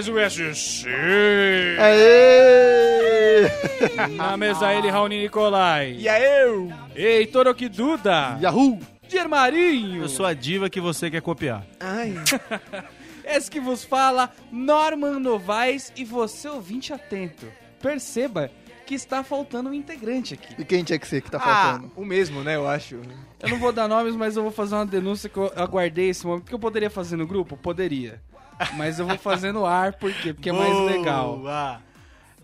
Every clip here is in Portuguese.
Mais o SC. Aê! Na mesa ele, Raoni Nicolai. E aí, eu? Heitor Okiduda. Yahoo! Germarinho. Eu sou a diva que você quer copiar. Ai. Esse que vos fala, Norman Novaes e você ouvinte atento. Perceba que está faltando um integrante aqui. E quem tinha que ser que tá Ah, faltando? o mesmo, né, eu acho. Eu não vou dar nomes, mas eu vou fazer uma denúncia que eu aguardei esse momento. Que eu poderia fazer no grupo? Poderia. Mas eu vou fazer no ar, por quê? Porque é mais legal. Boa.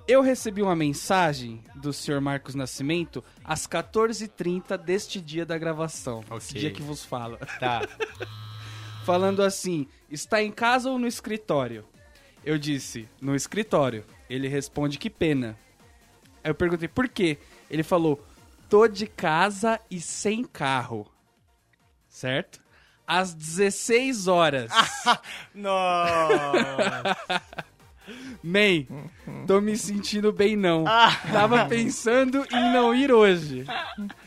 Eu recebi uma mensagem do senhor Marcos Nascimento às 14h30 deste dia da gravação. Esse Ok. dia que vos fala. Tá. Falando assim: está em casa ou no escritório? Eu disse: no escritório. Ele responde: que pena. Aí eu perguntei: por quê? Ele falou: tô de casa e sem carro. Certo? Às 16 horas. Nossa. May, tô me sentindo bem não. Tava pensando em não ir hoje.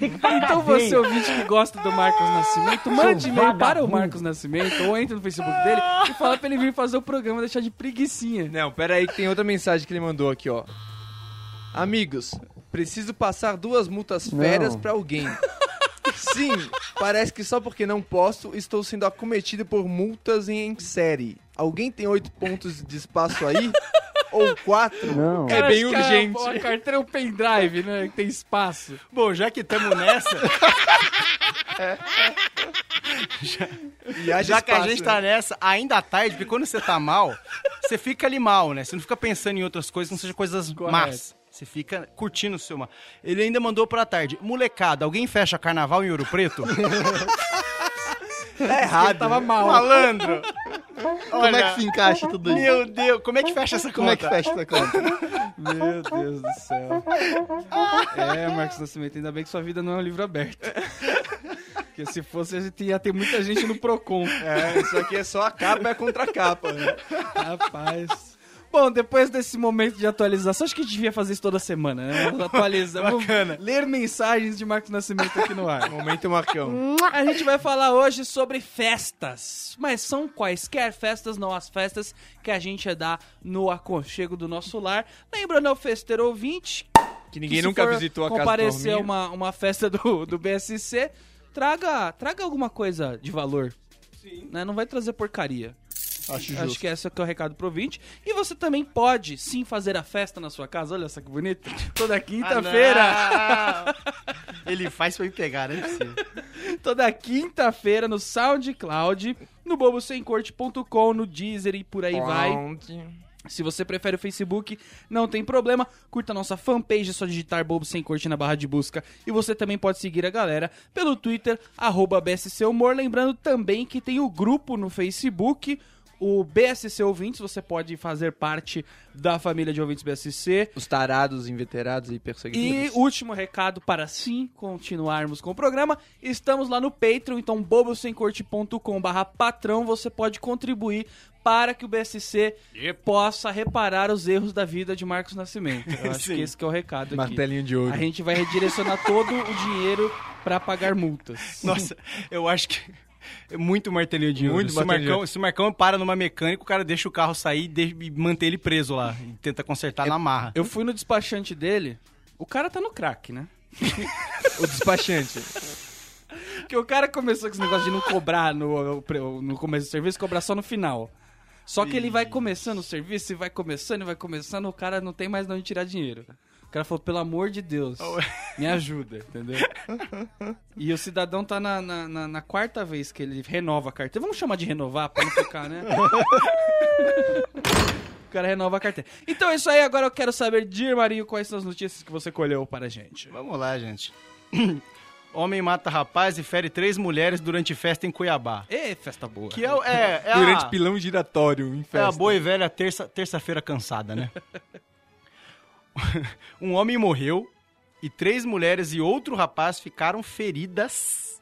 Então você, ouvinte que gosta do Marcos Nascimento, mande e-mail para o Marcos Nascimento ou entre no Facebook dele e fala pra ele vir fazer o programa, deixar de preguicinha. Não, pera aí que tem outra mensagem que ele mandou aqui, ó. Amigos, preciso passar duas multas férias Não. pra alguém. Sim, parece que só porque não posso, estou sendo acometido por multas em série. Alguém tem oito pontos de espaço aí? Ou quatro? Não. É bem acho que a- urgente. A, carteira é um pendrive, né? Que tem espaço. Bom, já que estamos nessa, haja já que a espaço, gente né? tá nessa, ainda à tarde, porque quando você tá mal, você fica ali mal, né? Você não fica pensando em outras coisas não sejam coisas Correto. más. Você fica curtindo o seu mal. Ele ainda mandou pra tarde. Molecada, alguém fecha carnaval em Ouro Preto? Tá errado. Ele tava mal. Malandro! Como é que se encaixa tudo isso? Meu Deus, como é que fecha essa Como é que conta? fecha essa conta? Meu Deus do céu. É, Marcos Nascimento, ainda bem que sua vida não é um livro aberto. Porque se fosse, a gente ia ter muita gente no Procon. É, isso aqui é só a capa é contra a capa, né? Rapaz. Bom, depois desse momento de atualização, acho que a gente devia fazer isso toda semana, né? Atualizar. Bacana. ler mensagens de Marcos Nascimento aqui no ar. Momento Marcão. A gente vai falar hoje sobre festas. Mas são quaisquer festas, não as festas que a gente dá no aconchego do nosso lar. Lembrando ao festeiro ouvinte Que ninguém que nunca visitou a casa do comparecer uma, uma festa do, do BSC, traga, traga alguma coisa de valor. Sim. Não vai trazer porcaria. Acho Acho que esse é que é o recado pro ouvinte. E você também pode, sim, fazer a festa na sua casa. Olha só que bonito. Toda quinta-feira. Ah. Ele faz pra me pegar, né? toda quinta-feira no SoundCloud, no bobosemcorte.com, no Deezer e por aí vai. Se você prefere o Facebook, não tem problema. Curta a nossa fanpage, é só digitar Bobo Sem Corte na barra de busca. E você também pode seguir a galera pelo Twitter, arroba BSC Humor. Lembrando também que tem o grupo no Facebook, o BSC Ouvintes. Você pode fazer parte da família de ouvintes BSC. Os tarados, inveterados e E perseguidores. último recado para sim continuarmos com o programa, estamos lá no Patreon, então bobosemcorte.com barra patrão, você pode contribuir para que o BSC possa reparar os erros da vida de Marcos Nascimento. Eu acho que esse que é o recado aqui. Martelinho de ouro. A gente vai redirecionar todo o dinheiro para pagar multas. Nossa, eu acho que muito martelinho de. Muito se, o martelinho de Marcão, se o Marcão para numa mecânica, o cara deixa o carro sair e, deixa- e mantém ele preso lá. E tenta consertar na marra. Eu fui no despachante dele, o cara tá no crack, né? O despachante. Porque o cara começou com esse negócio de não cobrar no, no começo do serviço, cobrar só no final. Só que ele vai começando o serviço e vai começando e vai começando, o cara não tem mais de onde tirar dinheiro. O cara falou, pelo amor de Deus, me ajuda, entendeu? E o cidadão tá na, na, na- na quarta vez que ele renova a carteira. Vamos chamar de renovar pra não ficar, né? O cara renova a carteira. Então é isso aí, agora eu quero saber, Dir Marinho, quais são as notícias que você colheu para a gente. Vamos lá, gente. Homem mata rapaz e fere três mulheres durante festa em Cuiabá. Ê, festa boa. Que é, é, é Durante a, pilão giratório em é festa. a boa e velha terça- terça-feira cansada, né? um homem morreu e três mulheres e outro rapaz ficaram feridas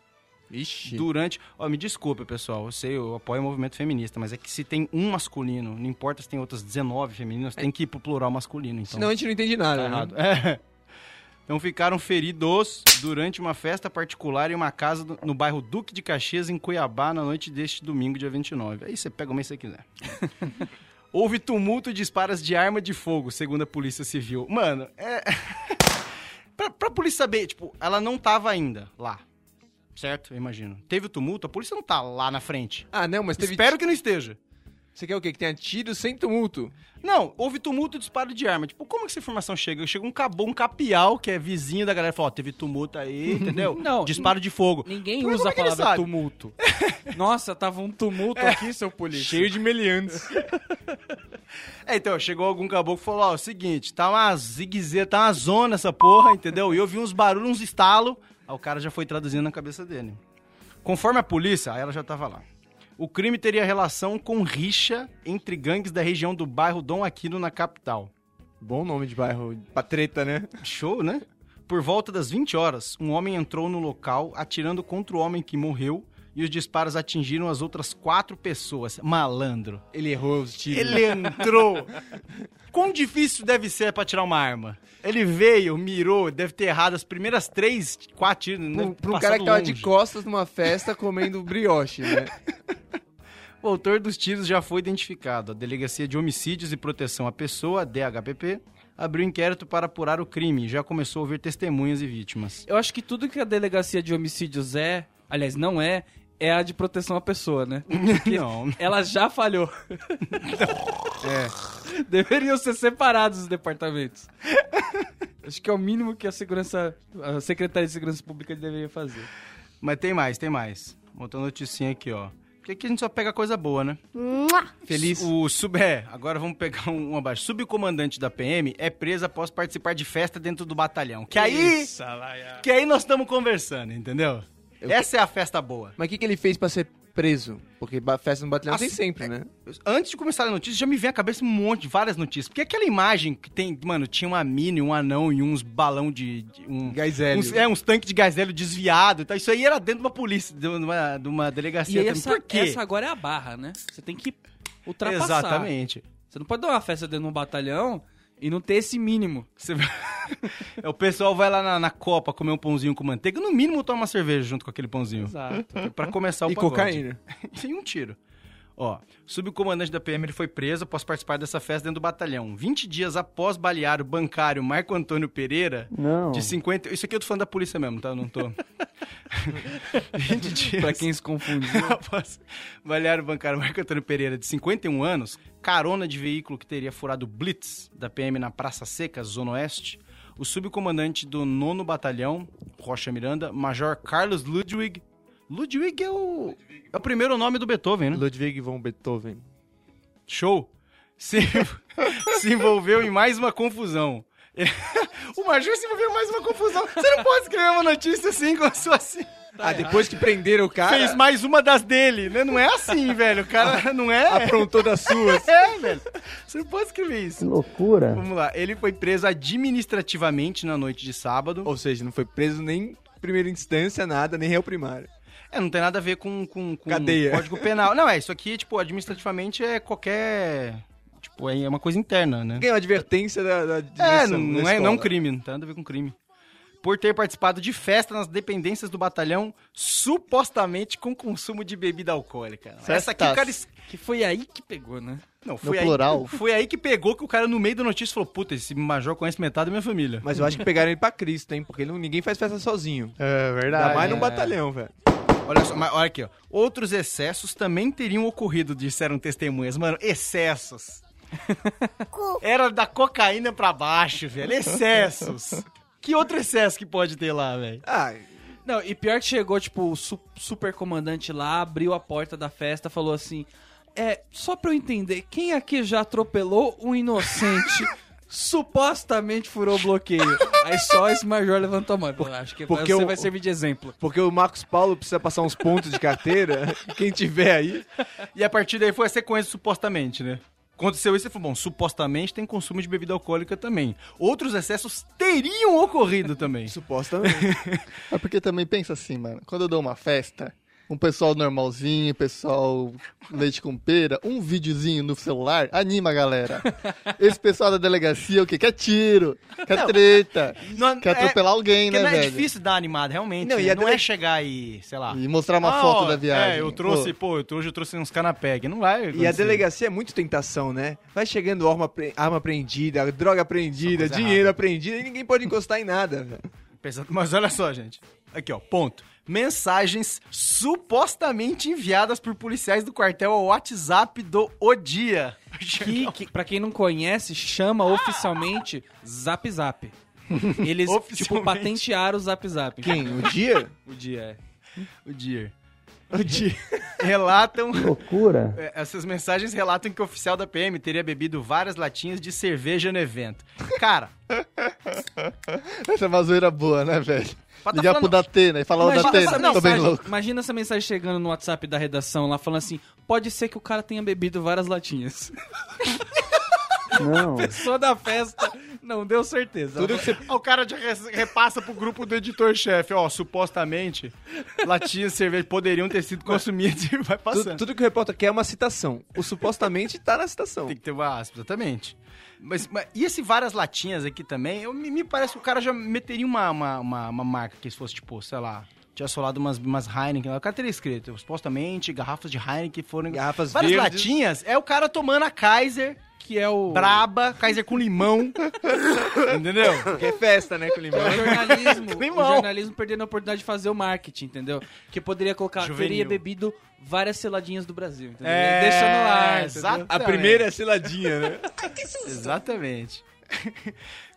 Ixi. durante. Ó, me desculpa, pessoal. Eu sei, eu apoio o movimento feminista, mas é que se tem um masculino, não importa se tem outras 19 femininas, tem que ir pro plural masculino. Então, Senão a gente não entende nada. tá né? errado. É. Então ficaram feridos durante uma festa particular em uma casa do- no bairro Duque de Caxias, em Cuiabá, na noite deste domingo, dia 29. Aí você pega o mês que você quiser. Houve tumulto e disparos de arma de fogo, segundo a Polícia Civil. Mano, é. pra, pra polícia saber, tipo, ela não tava ainda lá. Certo? Eu imagino. Teve o tumulto, a polícia não tá lá na frente. Ah, não, mas teve. Espero que não esteja. Você quer o quê? Que tenha tiro sem tumulto? Não, houve tumulto e disparo de arma. Tipo, como que essa informação chega? Chega um cabô, um capial, que é vizinho da galera, falou, ó, teve tumulto aí, entendeu? Não, Disparo de fogo. Ninguém Mas usa a é ele palavra tumulto. Nossa, tava um tumulto aqui, seu polícia. Cheio de meliantes. É, então, chegou algum caboclo e falou, ó, é o seguinte, tá uma zigue tá uma zona essa porra, entendeu? E eu vi uns barulhos, uns estalos, aí o cara já foi traduzindo na cabeça dele. Conforme a polícia, aí ela já tava lá. O crime teria relação com rixa entre gangues da região do bairro Dom Aquino, na capital. Bom nome de bairro pra treta, né? Show, né? Por volta das 20 horas, um homem entrou no local atirando contra o homem que morreu e os disparos atingiram as outras quatro pessoas. Malandro. Ele errou os tiros. Ele entrou. Quão difícil deve ser pra tirar uma arma? Ele veio, mirou, deve ter errado as primeiras três, quatro tiros. Pra né? um, pra um cara que tava de longe. costas numa festa comendo brioche, né? O autor dos tiros já foi identificado. A Delegacia de Homicídios e Proteção à Pessoa, DHPP, abriu inquérito para apurar o crime e já começou a ouvir testemunhas e vítimas. Eu acho que tudo que a delegacia de homicídios é, aliás, não é, é a de proteção à pessoa, né? Não. Ela já falhou. É. Deveriam ser separados os departamentos. Acho que é o mínimo que a segurança, a Secretaria de Segurança Pública deveria fazer. Mas tem mais, tem mais. Outra noticinha aqui, ó. Porque aqui a gente só pega coisa boa, né? Feliz. O sub... É, agora vamos pegar um, um abaixo. Subcomandante da PM é preso após participar de festa dentro do batalhão. Que aí... Que aí nós estamos conversando, entendeu? Essa é a festa boa. Mas o que, que ele fez pra ser preso? Porque festa no batalhão tem Assim, sempre, né? Antes de começar a notícia, já me vem à cabeça um monte, de várias notícias. Porque aquela imagem que tem, mano, tinha uma mini, um anão e uns balão de. de- um, Gás hélio. uns, é, uns tanques de gás hélio desviado. Então, isso aí era dentro de uma polícia, de uma, de uma delegacia. E essa, Por quê? essa agora é a barra, né? Você tem que ultrapassar. Exatamente. Você não pode dar uma festa dentro de um batalhão e não ter esse mínimo. Você- É, o pessoal vai lá na, na Copa comer um pãozinho com manteiga, no mínimo toma uma cerveja junto com aquele pãozinho. Exato. Pra começar o E pagode. cocaína. e um tiro. Ó, subcomandante da PM ele foi preso após participar dessa festa dentro do batalhão. 20 dias após balear o bancário Marco Antônio Pereira, Não. de 50... Isso aqui eu tô falando da polícia mesmo, tá? Não tô... 20 dias pra quem se confundiu. após balear o bancário Marco Antônio Pereira, de 51 anos, carona de veículo que teria furado Blitz da PM na Praça Seca, Zona Oeste, o subcomandante do 9 Batalhão, Rocha Miranda, Major Carlos Ludwig. Ludwig é o, é o primeiro nome do Beethoven, né? Ludwig von Beethoven. Show! Se, se envolveu em mais uma confusão. o Major se envolveu em mais uma confusão. Você não pode escrever uma notícia assim com a sua assim. ah, depois que prenderam o cara, Fez mais uma das dele, né? Não é assim, velho. O cara não é. aprontou das suas. É, velho. Você não pode escrever Que isso. loucura. Vamos lá. Ele foi preso administrativamente na noite de sábado. Ou seja, não foi preso nem em primeira instância, nada, nem réu primário. É, não tem nada a ver com, com, com Cadeia. código penal. Não, é, isso aqui, tipo, administrativamente é qualquer. Tipo, é uma coisa interna, né? Ganhou advertência da, da É, da não, não é, não é um crime, não tem nada a ver com crime. Por ter participado de festa nas dependências do batalhão, supostamente com consumo de bebida alcoólica. Essa aqui o cara. Que foi aí que pegou, né? Não, foi aí, plural. foi aí que pegou que o cara no meio da notícia falou: Puta, esse major conhece metade da minha família. Mas eu acho que pegaram ele pra Cristo, hein? Porque ele ninguém faz festa sozinho. É verdade. Ainda mais num é. batalhão, velho. Olha só, mas olha aqui, ó. Outros excessos também teriam ocorrido, disseram testemunhas. Mano, excessos. Era da cocaína pra baixo, velho. Excessos. Que outro excesso que pode ter lá, velho? Ah, Não, e pior que chegou, tipo, o su super comandante lá, abriu a porta da festa, falou assim: É, só pra eu entender, quem aqui já atropelou um inocente? supostamente furou o bloqueio. Aí só esse major levantou a mão. Falou, Acho que porque você o- vai servir de exemplo. porque o Marcos Paulo precisa passar uns pontos de carteira. Quem tiver aí. E a partir daí foi a sequência, supostamente, né? Aconteceu isso e falou, bom, supostamente tem consumo de bebida alcoólica também. Outros excessos teriam ocorrido também. Supostamente. É porque também pensa assim, mano. Quando eu dou uma festa, um pessoal normalzinho, pessoal leite com pera, um videozinho no celular, anima a galera. Esse pessoal da delegacia, o quê? Quer tiro, quer treta, Não, quer é- atropelar alguém, Porque né, não é velho? difícil dar animada, realmente. Não, Não, e a não dele- é chegar e, sei lá. E mostrar uma Ah, foto ó, da viagem. É, eu trouxe, Pô, pô, eu trouxe, eu trouxe uns canapé. Não vai. E a acontecer. delegacia é muito tentação, né? Vai chegando arma, arma apreendida, droga apreendida, dinheiro apreendido e ninguém pode encostar em nada, velho. Pensa- Mas olha só, gente. Aqui, ó, ponto. Mensagens supostamente enviadas por policiais do quartel ao WhatsApp do O Dia. Que, que, pra quem não conhece, chama oficialmente Zap Zap. Eles, tipo, patentearam o Zap Zap. Quem? O dia? O dia é. O Dia. O dia. Relatam. Loucura. é, Essas mensagens relatam que o oficial da PM teria bebido várias latinhas de cerveja no evento. Cara, Essa é uma zoeira boa, né, velho? Pra tá Ligar falando- pro Datena e falar, Imagina Datena, essa, tô bem mensagem, louco. imagina essa mensagem chegando no WhatsApp da redação lá falando assim: pode ser que o cara tenha bebido várias latinhas. Não. Pessoa da festa não deu certeza. Tudo que você o cara já repassa pro grupo do editor-chefe, ó, supostamente, latinhas de cerveja poderiam ter sido consumidas e vai passando. Tudo, tudo que o repórter quer é uma citação. O supostamente tá na citação. Tem que ter uma aspa, exatamente. Mas, mas e esse várias latinhas aqui também, eu, me, me parece que o cara já meteria uma, uma, uma, uma marca que se fosse, tipo, sei lá, tinha solado umas, umas Heineken, lá, o cara teria escrito, supostamente, garrafas de Heineken foram... Garrafas Várias verdes. latinhas, é o cara tomando a Kaiser, que é o. braba, Kaiser com limão, entendeu? Porque é festa, né, com limão. É o jornalismo, o Limão. jornalismo perdendo a oportunidade de fazer o marketing, entendeu? Que poderia colocar, Juvenil. teria bebido várias seladinhas do Brasil, entendeu? É, Deixa no ar, entendeu? exatamente. A primeira é a seladinha, né? Exatamente.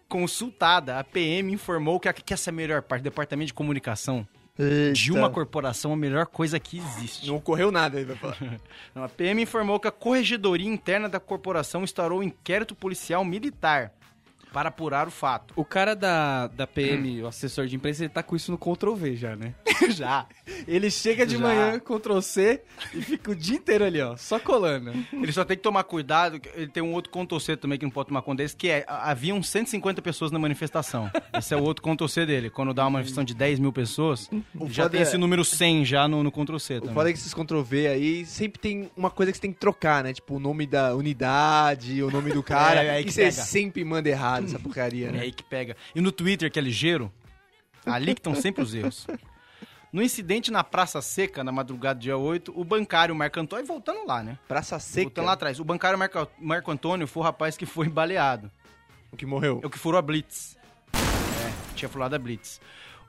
Consultada, a PM informou que, a- que essa é a melhor parte, Departamento de Comunicação de Eita. uma corporação, a melhor coisa que existe. Não ocorreu nada, ele vai falar. Não, a PM informou que a corregedoria interna da corporação instaurou um inquérito policial militar para apurar o fato. O cara da, da PM, o assessor de imprensa, ele tá com isso no Ctrl V já, né? Já. Ele chega de Já. manhã, Ctrl C, e fica o dia inteiro ali, ó, só colando. Ele só tem que tomar cuidado, ele tem um outro Ctrl C também que não pode tomar conta desse, que é, haviam 150 pessoas na manifestação. Esse é o outro Ctrl C dele. Quando dá uma manifestação de 10 mil pessoas, já tem é- esse número 100 já no, no Ctrl C O também. foda é que esses Ctrl-V aí sempre tem uma coisa que você tem que trocar, né? Tipo, o nome da unidade, o nome do cara. É, é aí que e você pega. sempre manda errado essa porcaria, É né? aí que pega. E no Twitter, que é ligeiro, ali que estão sempre os erros. No incidente na Praça Seca, na madrugada do dia 8, o bancário Marco Antônio, voltando lá, né? Praça seca. Voltando lá atrás. O bancário Marco, Marco Antônio foi o rapaz que foi baleado. O que morreu. É o que furou a Blitz. É, tinha furado a Blitz.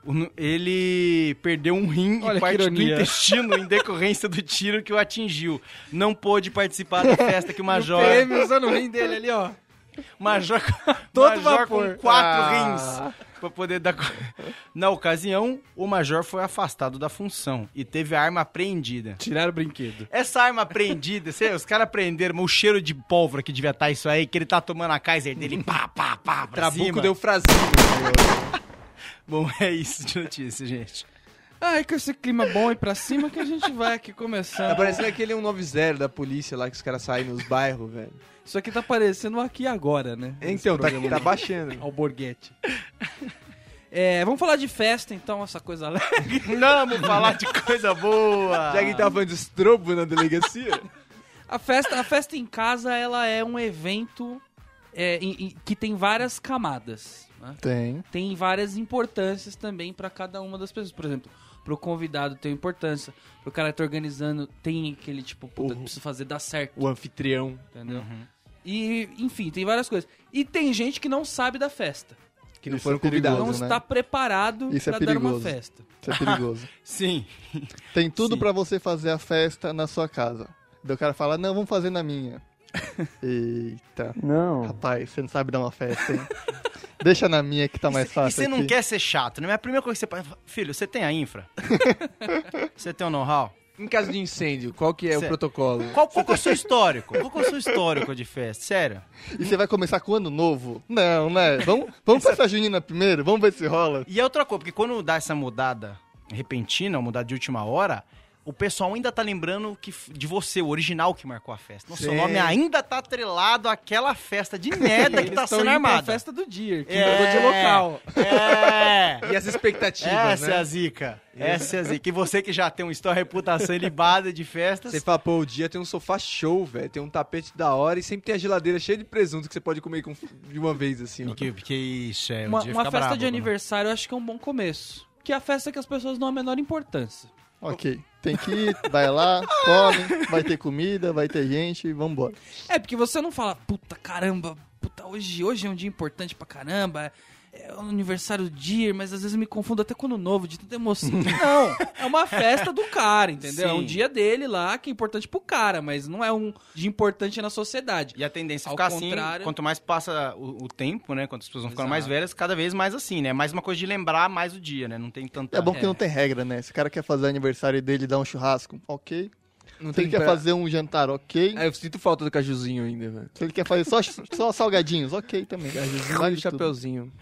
O ele perdeu um rim Olha e parte do intestino em decorrência do tiro que o atingiu. Não pôde participar da festa que o Major... O PM usando o rim dele ali, ó. Major, Todo major vapor. com quatro Ah. rins pra poder dar. Na ocasião, o major foi afastado da função e teve a arma apreendida. Tiraram o brinquedo. Essa arma apreendida, sei, os caras prenderam, o cheiro de pólvora que devia estar isso aí, que ele tá tomando a Kaiser dele, pá, pá, pá, pra Trabuco cima. deu frasinho. Bom, é isso de notícia, gente. Ai, com esse clima bom e pra cima que a gente vai aqui começando. Tá parecendo aquele 190 da polícia lá que os caras saem nos bairros, velho. Isso aqui tá parecendo aqui agora, né? Então, tá, tá do- baixando. Alborguete. É, vamos falar de festa, então, essa coisa alegre. Vamos falar de coisa boa. Já que a gente tava falando de estrobo na delegacia. A festa, a festa em casa, ela é um evento é, em- em- que tem várias camadas. né? Tem. Tem várias importâncias também pra cada uma das pessoas. Por exemplo, pro convidado tem importância, pro cara que tá organizando tem aquele tipo, puta, O- precisa fazer dar certo, O anfitrião. entendeu? Uhum. E, enfim, tem várias coisas. E tem gente que não sabe da festa. Que não Isso foram é convidados. não né? está preparado Isso é pra dar uma festa. Isso é perigoso. Sim. Tem tudo pra você fazer a festa na sua casa. Daí o cara fala, não, vamos fazer na minha. Eita. Não. Rapaz, você não sabe dar uma festa, hein? Deixa na minha que tá mais E fácil você não quer ser chato, né? Mas a primeira coisa que você pode... Filho, você tem a infra? você tem o know-how? Em caso de incêndio, qual que é Cê- o protocolo? Qual, qual que é o seu histórico? Qual que é o seu histórico de festa? Sério? E você vai começar com o ano novo? Não, né? Vamos, vamos pra essa junina primeiro, vamos ver se rola. E é outra coisa, porque quando dá essa mudada repentina, mudada de última hora, o pessoal ainda tá lembrando que, de você, o original que marcou a festa. Seu Sim. nome ainda tá atrelado àquela festa de merda que tá sendo armada. festa do dia, que É. mudou de local. É. E as expectativas, Essa né? é a zica. Essa é a zica. E você que já tem uma história, reputação ilibada de festas. Você fala, pô, o dia tem um sofá show, velho. Tem um tapete da hora e sempre tem a geladeira cheia de presunto que você pode comer com- de uma vez, assim, ó. Que, que isso, é. o Uma, dia uma festa brabo, de né? aniversário eu acho que é um bom começo. Que é a festa que as pessoas dão a menor importância. Ok. Tem que ir, vai lá, come, vai ter comida, vai ter gente, vambora. É, porque você não fala, puta caramba, puta, hoje, hoje é um dia importante pra caramba. É o aniversário do dia, mas às vezes eu me confundo até com o ano novo, de tanta emoção. não, é uma festa do cara, entendeu? É um Sim. dia dele lá que é importante pro cara, mas não é um dia importante na sociedade. E a tendência é Ao ficar contrário- assim, quanto mais passa o, o tempo, né? Quanto as pessoas vão ficando mais Exato. velhas, cada vez mais assim, né? Mais uma coisa de lembrar mais o dia, né? Não tem tanta... É bom que É. não tem regra, né? Se o cara quer fazer o aniversário dele e dar um churrasco, ok. Não Se ele quer pra- fazer um jantar, ok. Ah, eu sinto falta do cajuzinho ainda, velho. Se ele quer fazer só, só salgadinhos, ok também. Cajuzinho Vale e chapeuzinho.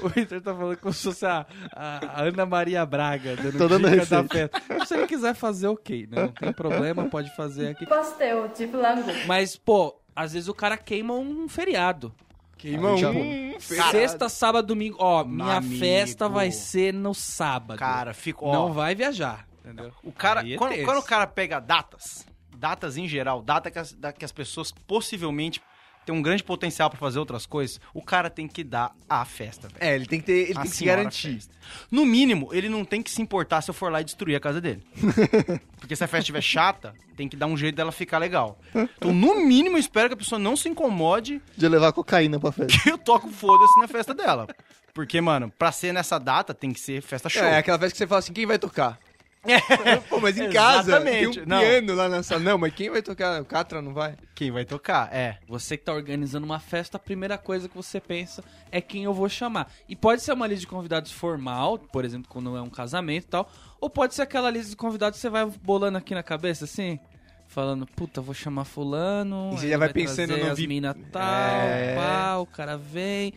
O Victor tá falando como se fosse a, a- Ana Maria Braga, dando Tô dando dica da festa. Se ele quiser fazer, ok, né? Não tem problema, pode fazer aqui. Pastel de flango. Mas, pô, às vezes o cara queima um feriado. Queima Ah, já- um. Sexta, sábado, domingo. Ó, minha amigo. festa vai ser no sábado. Cara, fica... ó, não vai viajar, entendeu? O cara, é quando, quando o cara pega datas, datas em geral, data que as, da- que as pessoas possivelmente têm um grande potencial pra fazer outras coisas, o cara tem que dar a festa, velho. É, ele tem que ter, ele A tem que se garantir. festa. No mínimo, ele não tem que se importar se eu for lá e destruir a casa dele. Porque se a festa estiver chata, tem que dar um jeito dela ficar legal. Então, no mínimo, eu espero que a pessoa não se incomode De levar cocaína pra festa. que eu toco foda-se na festa dela. Porque, mano, pra ser nessa data, tem que ser festa show. É, aquela festa que você fala assim, quem vai tocar? Pô, mas em casa tem Exatamente. um Não. piano lá na sala. Não, mas quem vai tocar? O Catra não vai? Quem vai tocar? É. Você que tá organizando uma festa, a primeira coisa que você pensa é quem eu vou chamar. E pode ser uma lista de convidados formal, por exemplo, quando é um casamento e tal, ou pode ser aquela lista de convidados que você vai bolando aqui na cabeça, assim, falando, puta, vou chamar fulano, E você já vai trazer pensando no vi- mina tal, É. pá, o cara vem...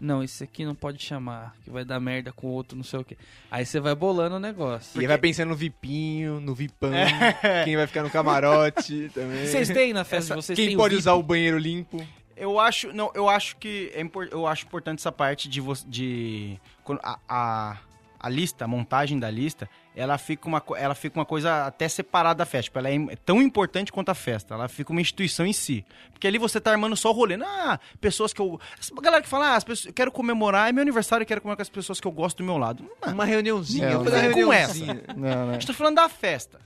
Não, esse aqui não pode chamar, que vai dar merda com o outro, não sei o quê. Aí você vai bolando o negócio. E aí vai pensando no Vipinho, no Vipão, quem vai ficar no camarote também. Vocês têm na festa de vocês quem tem o pode VIP? usar o banheiro limpo. Eu acho, não, eu acho que é impor- eu acho importante essa parte de de quando a, a, a lista, a montagem da lista, ela fica uma ela fica uma coisa até separada da festa, tipo, ela é im- tão importante quanto a festa, ela fica uma instituição em si. Porque ali você tá armando só o rolê. Ah, pessoas que eu essa galera que fala, ah, as pessoas, eu quero comemorar, é meu aniversário, eu quero comemorar com as pessoas que eu gosto do meu lado. Não, Uma reuniãozinha. É, uma vem com reuniãozinha. Não, a né? gente tá falando da festa.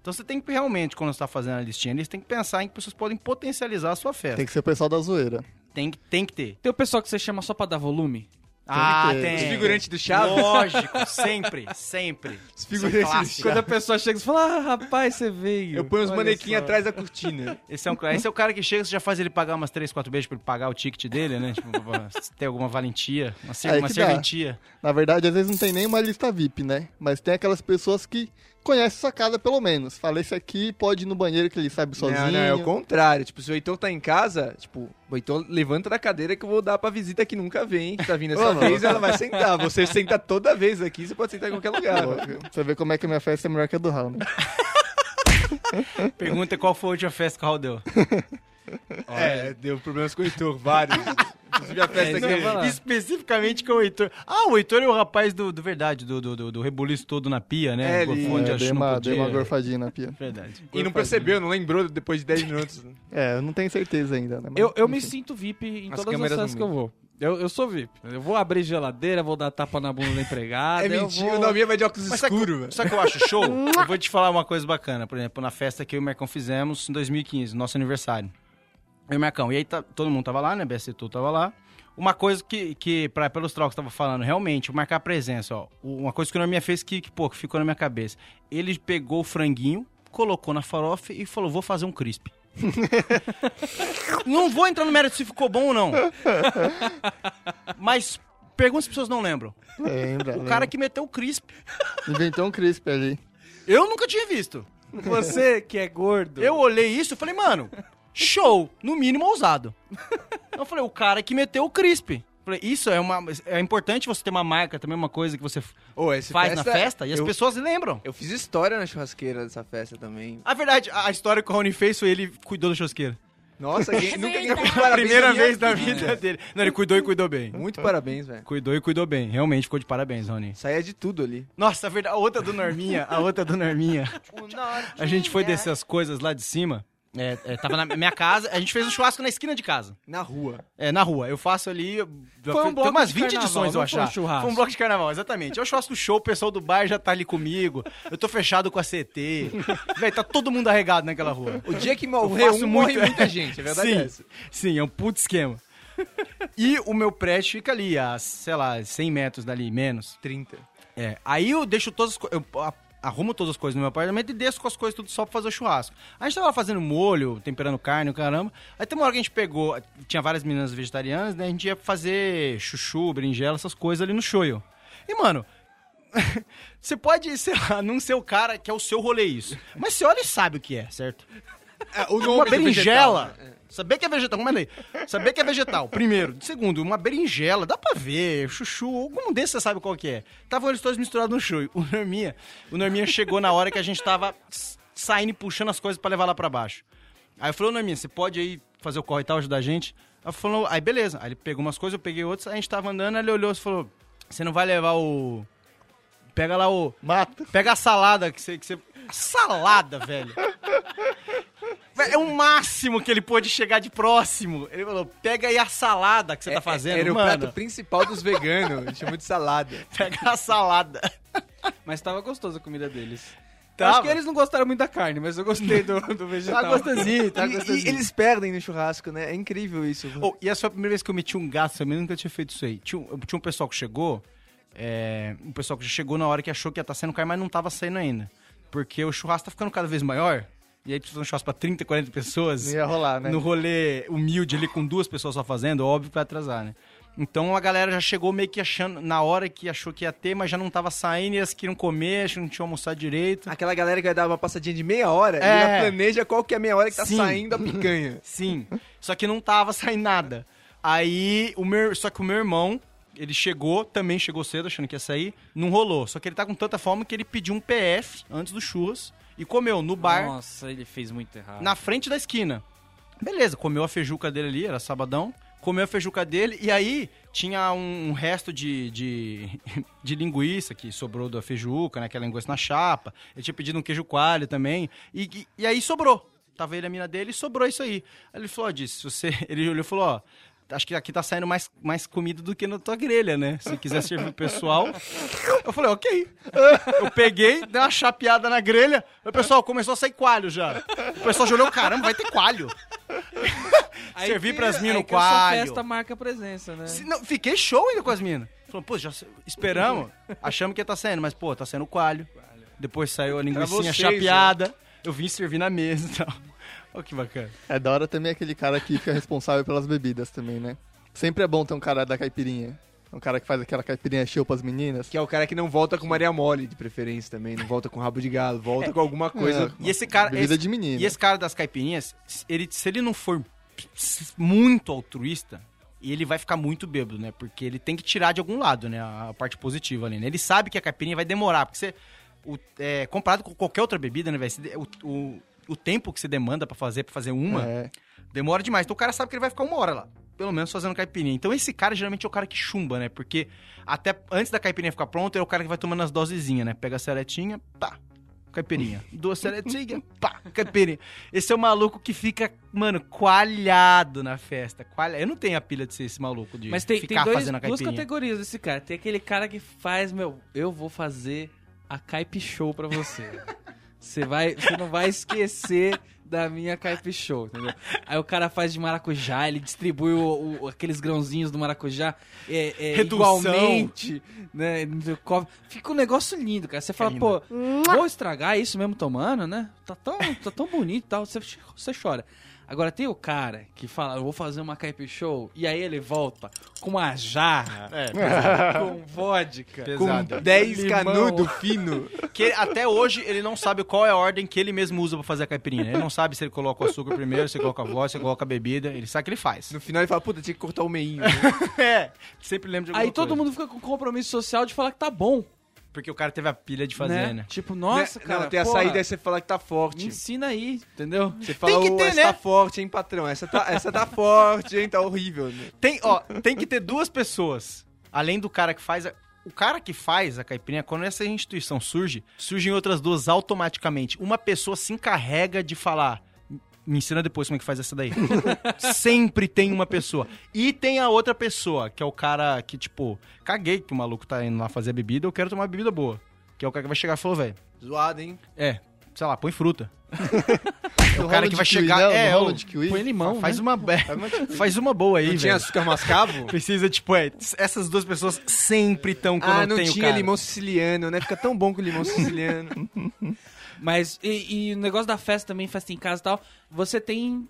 Então você tem que realmente, quando você tá fazendo a listinha, você tem que pensar em que pessoas podem potencializar a sua festa. Tem que ser o pessoal da zoeira. Tem, que, tem que ter. Tem o pessoal que você chama só pra dar volume? Ah, tem. Os figurantes do Chaves. Lógico, sempre, sempre. Os São figurantes. Quando a pessoa chega e fala, ah, rapaz, você veio. Eu ponho os só. atrás da cortina. Esse é, um, esse é o cara que chega, você já faz ele pagar umas 3, 4 beijos pra ele pagar o ticket dele, né? Tipo, ter alguma valentia, uma, ser, Aí uma que dá. serventia. Na verdade, às vezes não tem nenhuma lista VIP, né? Mas tem aquelas pessoas que conhecem sua casa, pelo menos. Fala, esse aqui pode ir no banheiro que ele sabe sozinho. Não, não, é o contrário. Tipo, se o Heitor tá em casa, tipo, o Heitor levanta da cadeira que eu vou dar pra visita que nunca vem, que tá vindo essa vez, ela vai sentar. Você senta toda vez aqui, você pode sentar em qualquer lugar. Você vê como é que a minha festa é melhor que a do Raul, né? Pergunta qual foi a última festa que o Raul deu. É, deu problemas com o Heitor, vários. Inclusive a festa É, falar. Especificamente com o Heitor. Ah, o Heitor é o rapaz do, do verdade, do, do, do, do rebuliço todo na pia, né? É, ele- É, dei, uma, dei uma gorfadinha na pia. Verdade. E não percebeu, não lembrou depois de 10 minutos. É, eu não tenho certeza ainda, né? Mas, Eu, eu me sinto VIP em As todas as festas que eu vou. Eu, eu sou VIP. Eu vou abrir geladeira, vou dar tapa na bunda da empregada. É eu mentira, vou- o Dalminha vai de óculos Mas sabe o escuros, velho. sabe o que eu acho show? eu vou te falar uma coisa bacana. Por exemplo, na festa que eu e o Marcão fizemos em 2015, nosso aniversário. Eu e o Marcão. E aí tá- todo mundo tava lá, né? BSC tudo tava lá. Uma coisa que, que pra, pelos trocos tava falando, realmente, marcar presença, ó. Uma coisa que o Norminha fez que, que, pô, que ficou na minha cabeça. Ele pegou o franguinho, colocou na farofa e falou, vou fazer um crisp. não vou entrar no mérito se ficou bom ou não. Mas pergunta se as pessoas não lembram. Lembra, O cara que meteu o crisp. Inventou um crisp ali. Eu nunca tinha visto. Você que é gordo. Eu olhei isso e falei, mano, show, no mínimo ousado. Eu falei, o cara que meteu o crisp. Falei, Isso é uma. É importante você ter uma marca, também uma coisa que você essa faz na festa e as eu, pessoas lembram. Eu fiz história na churrasqueira dessa festa também. A verdade, a a história que o Rony fez foi ele cuidou da churrasqueira. Nossa, quem, nunca ninguém A parabéns primeira vez na vida. vida dele. Não, ele cuidou e cuidou bem. Muito parabéns, velho. Cuidou e cuidou bem. Realmente ficou de parabéns, Rony. Saía de tudo ali. Nossa, a verdade, a outra do Norminha, a outra do Norminha. A gente foi descer as coisas lá de cima. É, é, tava na minha casa, a gente fez um churrasco na esquina de casa. Na rua. É, na rua. Eu faço ali. eu- Foi um bloco umas de 20 carnaval, edições, eu não foi um. Foi um bloco de carnaval, exatamente. É o churrasco show, o pessoal do bar já tá ali comigo. Eu tô fechado com a CT. Véi, tá todo mundo arregado naquela rua. O dia que Eu morrer faço um, morre muito- muita gente, é verdade sim, essa. Sim, é um puto esquema. E o meu prédio fica ali, a, sei lá, 100 metros dali, menos. 30. É, aí eu deixo todas as coisas. Arrumo todas as coisas no meu apartamento e desço com as coisas tudo só pra fazer o churrasco. A gente tava lá fazendo molho, temperando carne, o caramba. Aí tem uma hora que a gente pegou. Tinha várias meninas vegetarianas, né? A gente ia fazer chuchu, berinjela, essas coisas ali no shoyu. E, mano. Você pode, sei lá, não ser o cara que é o seu rolê isso. Mas você olha e sabe o que é, certo? o uma do berinjela. vegetal, né? Saber que é vegetal, como é aí? Saber que é vegetal, primeiro. Segundo, uma berinjela, dá pra ver, chuchu, algum desses você sabe qual que é. Estavam eles todos misturados no show. O Norminha, o Norminha chegou na hora que a gente tava saindo e puxando as coisas pra levar lá pra baixo. Aí eu falei, Norminha, você pode aí fazer o corre e tal, ajudar a gente? Aí falou, aí beleza. Aí ele pegou umas coisas, eu peguei outras, aí a gente tava andando, aí ele olhou e falou, você não vai levar o... Pega lá o... Mata. Pega a salada que você. Que você... Salada, velho. É o máximo que ele pôde chegar de próximo. Ele falou: pega aí a salada que você tá fazendo, Era o mano. prato principal dos veganos, chama de salada. Pega a salada. Mas tava gostoso a comida deles. Tava. Acho que eles não gostaram muito da carne, mas eu gostei do, do vegetal. Tá gostosinho, tá E- gostosinho. E, eles perdem no churrasco, né? É incrível isso. Oh, e essa foi a primeira vez que eu meti um gato também, nunca tinha feito isso aí. Tinha, um- tinha um pessoal que chegou, é, um pessoal que já chegou na hora que achou que ia estar saindo carne, mas não tava saindo ainda. Porque o churrasco tá ficando cada vez maior, e aí precisa fazer um churrasco pra 30, 40 pessoas. Não ia rolar, né? no rolê humilde ali com duas pessoas só fazendo, óbvio que vai atrasar, né? Então a galera já chegou meio que achando, na hora que achou que ia ter, mas já não tava saindo e elas queriam comer, acho que não tinham almoçado direito. Aquela galera que vai dar uma passadinha de meia hora É. e ela planeja qual que é a meia hora que tá Sim. saindo a picanha. Sim, só que não tava saindo nada. Aí, o meu, só que o meu irmão, ele chegou, também chegou cedo, achando que ia sair, não rolou. Só que ele tá com tanta fome que ele pediu um PF antes do churras e comeu no bar. Nossa, ele fez muito errado. na frente da esquina. Beleza, comeu a feijuca dele ali, era sabadão. Comeu a feijuca dele e aí tinha um, um resto de, de, de linguiça que sobrou da feijuca, né? Aquela linguiça na chapa. Ele tinha pedido um queijo coalho também. E, e, e aí sobrou. Tava ele a mina dele e sobrou isso aí. Aí ele falou, ó, disse, se você... Ele olhou e falou, ó, acho que aqui tá saindo mais, mais comida do que na tua grelha, né? Se quiser servir pro pessoal. Eu falei, ok. Eu peguei, dei uma chapeada na grelha. O pessoal começou a sair coalho já. O pessoal já olhou, caramba, vai ter coalho. Aí Servi que- pras minas o sua coalho. festa marca a presença, né? Se- não, fiquei show ainda com as minas. Falou, pô, já esperamos. Achamos que ia tá saindo, mas, pô, tá saindo coalho. Depois saiu a linguiça chapeada. Eu vim servir na mesa e tal. Olha que bacana. É da hora também aquele cara que fica responsável pelas bebidas também, né? Sempre é bom ter um cara da caipirinha. Um cara que faz aquela caipirinha show pras meninas. Que é o cara que não volta com Maria Mole, de preferência também. Não volta com rabo de galo, volta com alguma coisa. E esse cara. Bebida esse- de menina. E esse cara das caipirinhas, ele, se ele não for muito altruísta, ele vai ficar muito bêbado, né? Porque ele tem que tirar de algum lado, né? A parte positiva ali, né? Ele sabe que a caipirinha vai demorar, porque você. O, é, comparado com qualquer outra bebida, né, velho? O, o, o tempo que você demanda pra fazer, pra fazer uma, É. demora demais. Então o cara sabe que ele vai ficar uma hora lá. Pelo menos fazendo caipirinha. Então esse cara geralmente é o cara que chumba, né? Porque até antes da caipirinha ficar pronta, é o cara que vai tomando as dosezinhas, né? Pega a seletinha, pá, caipirinha. Duas seletinhas, pá, caipirinha. Esse é o maluco que fica, mano, coalhado na festa. Coalha... Eu não tenho a pilha de ser esse maluco de Mas tem, tem ficar dois, fazendo a duas caipirinha. categorias desse cara. Tem aquele cara que faz, meu, eu vou fazer a caipi show pra você. Você vai, você não vai esquecer da minha caipi show, entendeu? Aí o cara faz de maracujá, ele distribui o- o- aqueles grãozinhos do maracujá é, é, igualmente, né? Fica um negócio lindo, cara. Você fala, lindo. pô, vou estragar isso mesmo tomando, né? Tá tão, tá tão bonito e tal. Você, você chora. Agora tem o cara que fala, eu vou fazer uma Caipira Show, e aí ele volta com uma jarra, É, com vodka. pesado. Com 10 Limão. canudo fino. Que até hoje ele não sabe qual é a ordem que ele mesmo usa pra fazer a caipirinha. Ele não sabe se ele coloca o açúcar primeiro, se ele coloca a voz, se ele coloca a bebida. Ele sabe o que ele faz. No final ele fala, puta, tinha que cortar o meinho. É, sempre lembra de alguma Aí todo coisa. mundo fica com compromisso social de falar que tá bom, Porque o cara teve a pilha de fazer, né? Tipo, nossa, Né? cara, Não, tem a porra, saída aí você fala que tá me forte. ensina aí, entendeu? Você fala, Tem que "Ô, ter, essa né?" tá forte, hein, patrão? Essa tá, essa tá forte, hein? Tá horrível. Né? Tem, ó, tem que ter duas pessoas. Além do cara que faz a... O cara que faz a caipirinha, quando essa instituição surge, surgem outras duas automaticamente. Uma pessoa se encarrega de falar. Me ensina depois como é que faz essa daí. Sempre tem uma pessoa. E tem a outra pessoa, que é o cara que, tipo, caguei que o maluco tá indo lá fazer a bebida, eu quero tomar uma bebida boa. Que é o cara que vai chegar e falou, velho, Zoado, hein? é, sei lá, põe fruta. É o cara que vai chegar- Não, é, é, o- de kiwi. Põe limão, faz né? uma faz uma boa aí, Não tinha velho. açúcar mascavo? Precisa, tipo, é, essas duas pessoas sempre estão quando ah, não tem tinha cara. limão siciliano, né? Fica tão bom com limão siciliano. Mas, e, e o negócio da festa também, festa em casa e tal, você tem,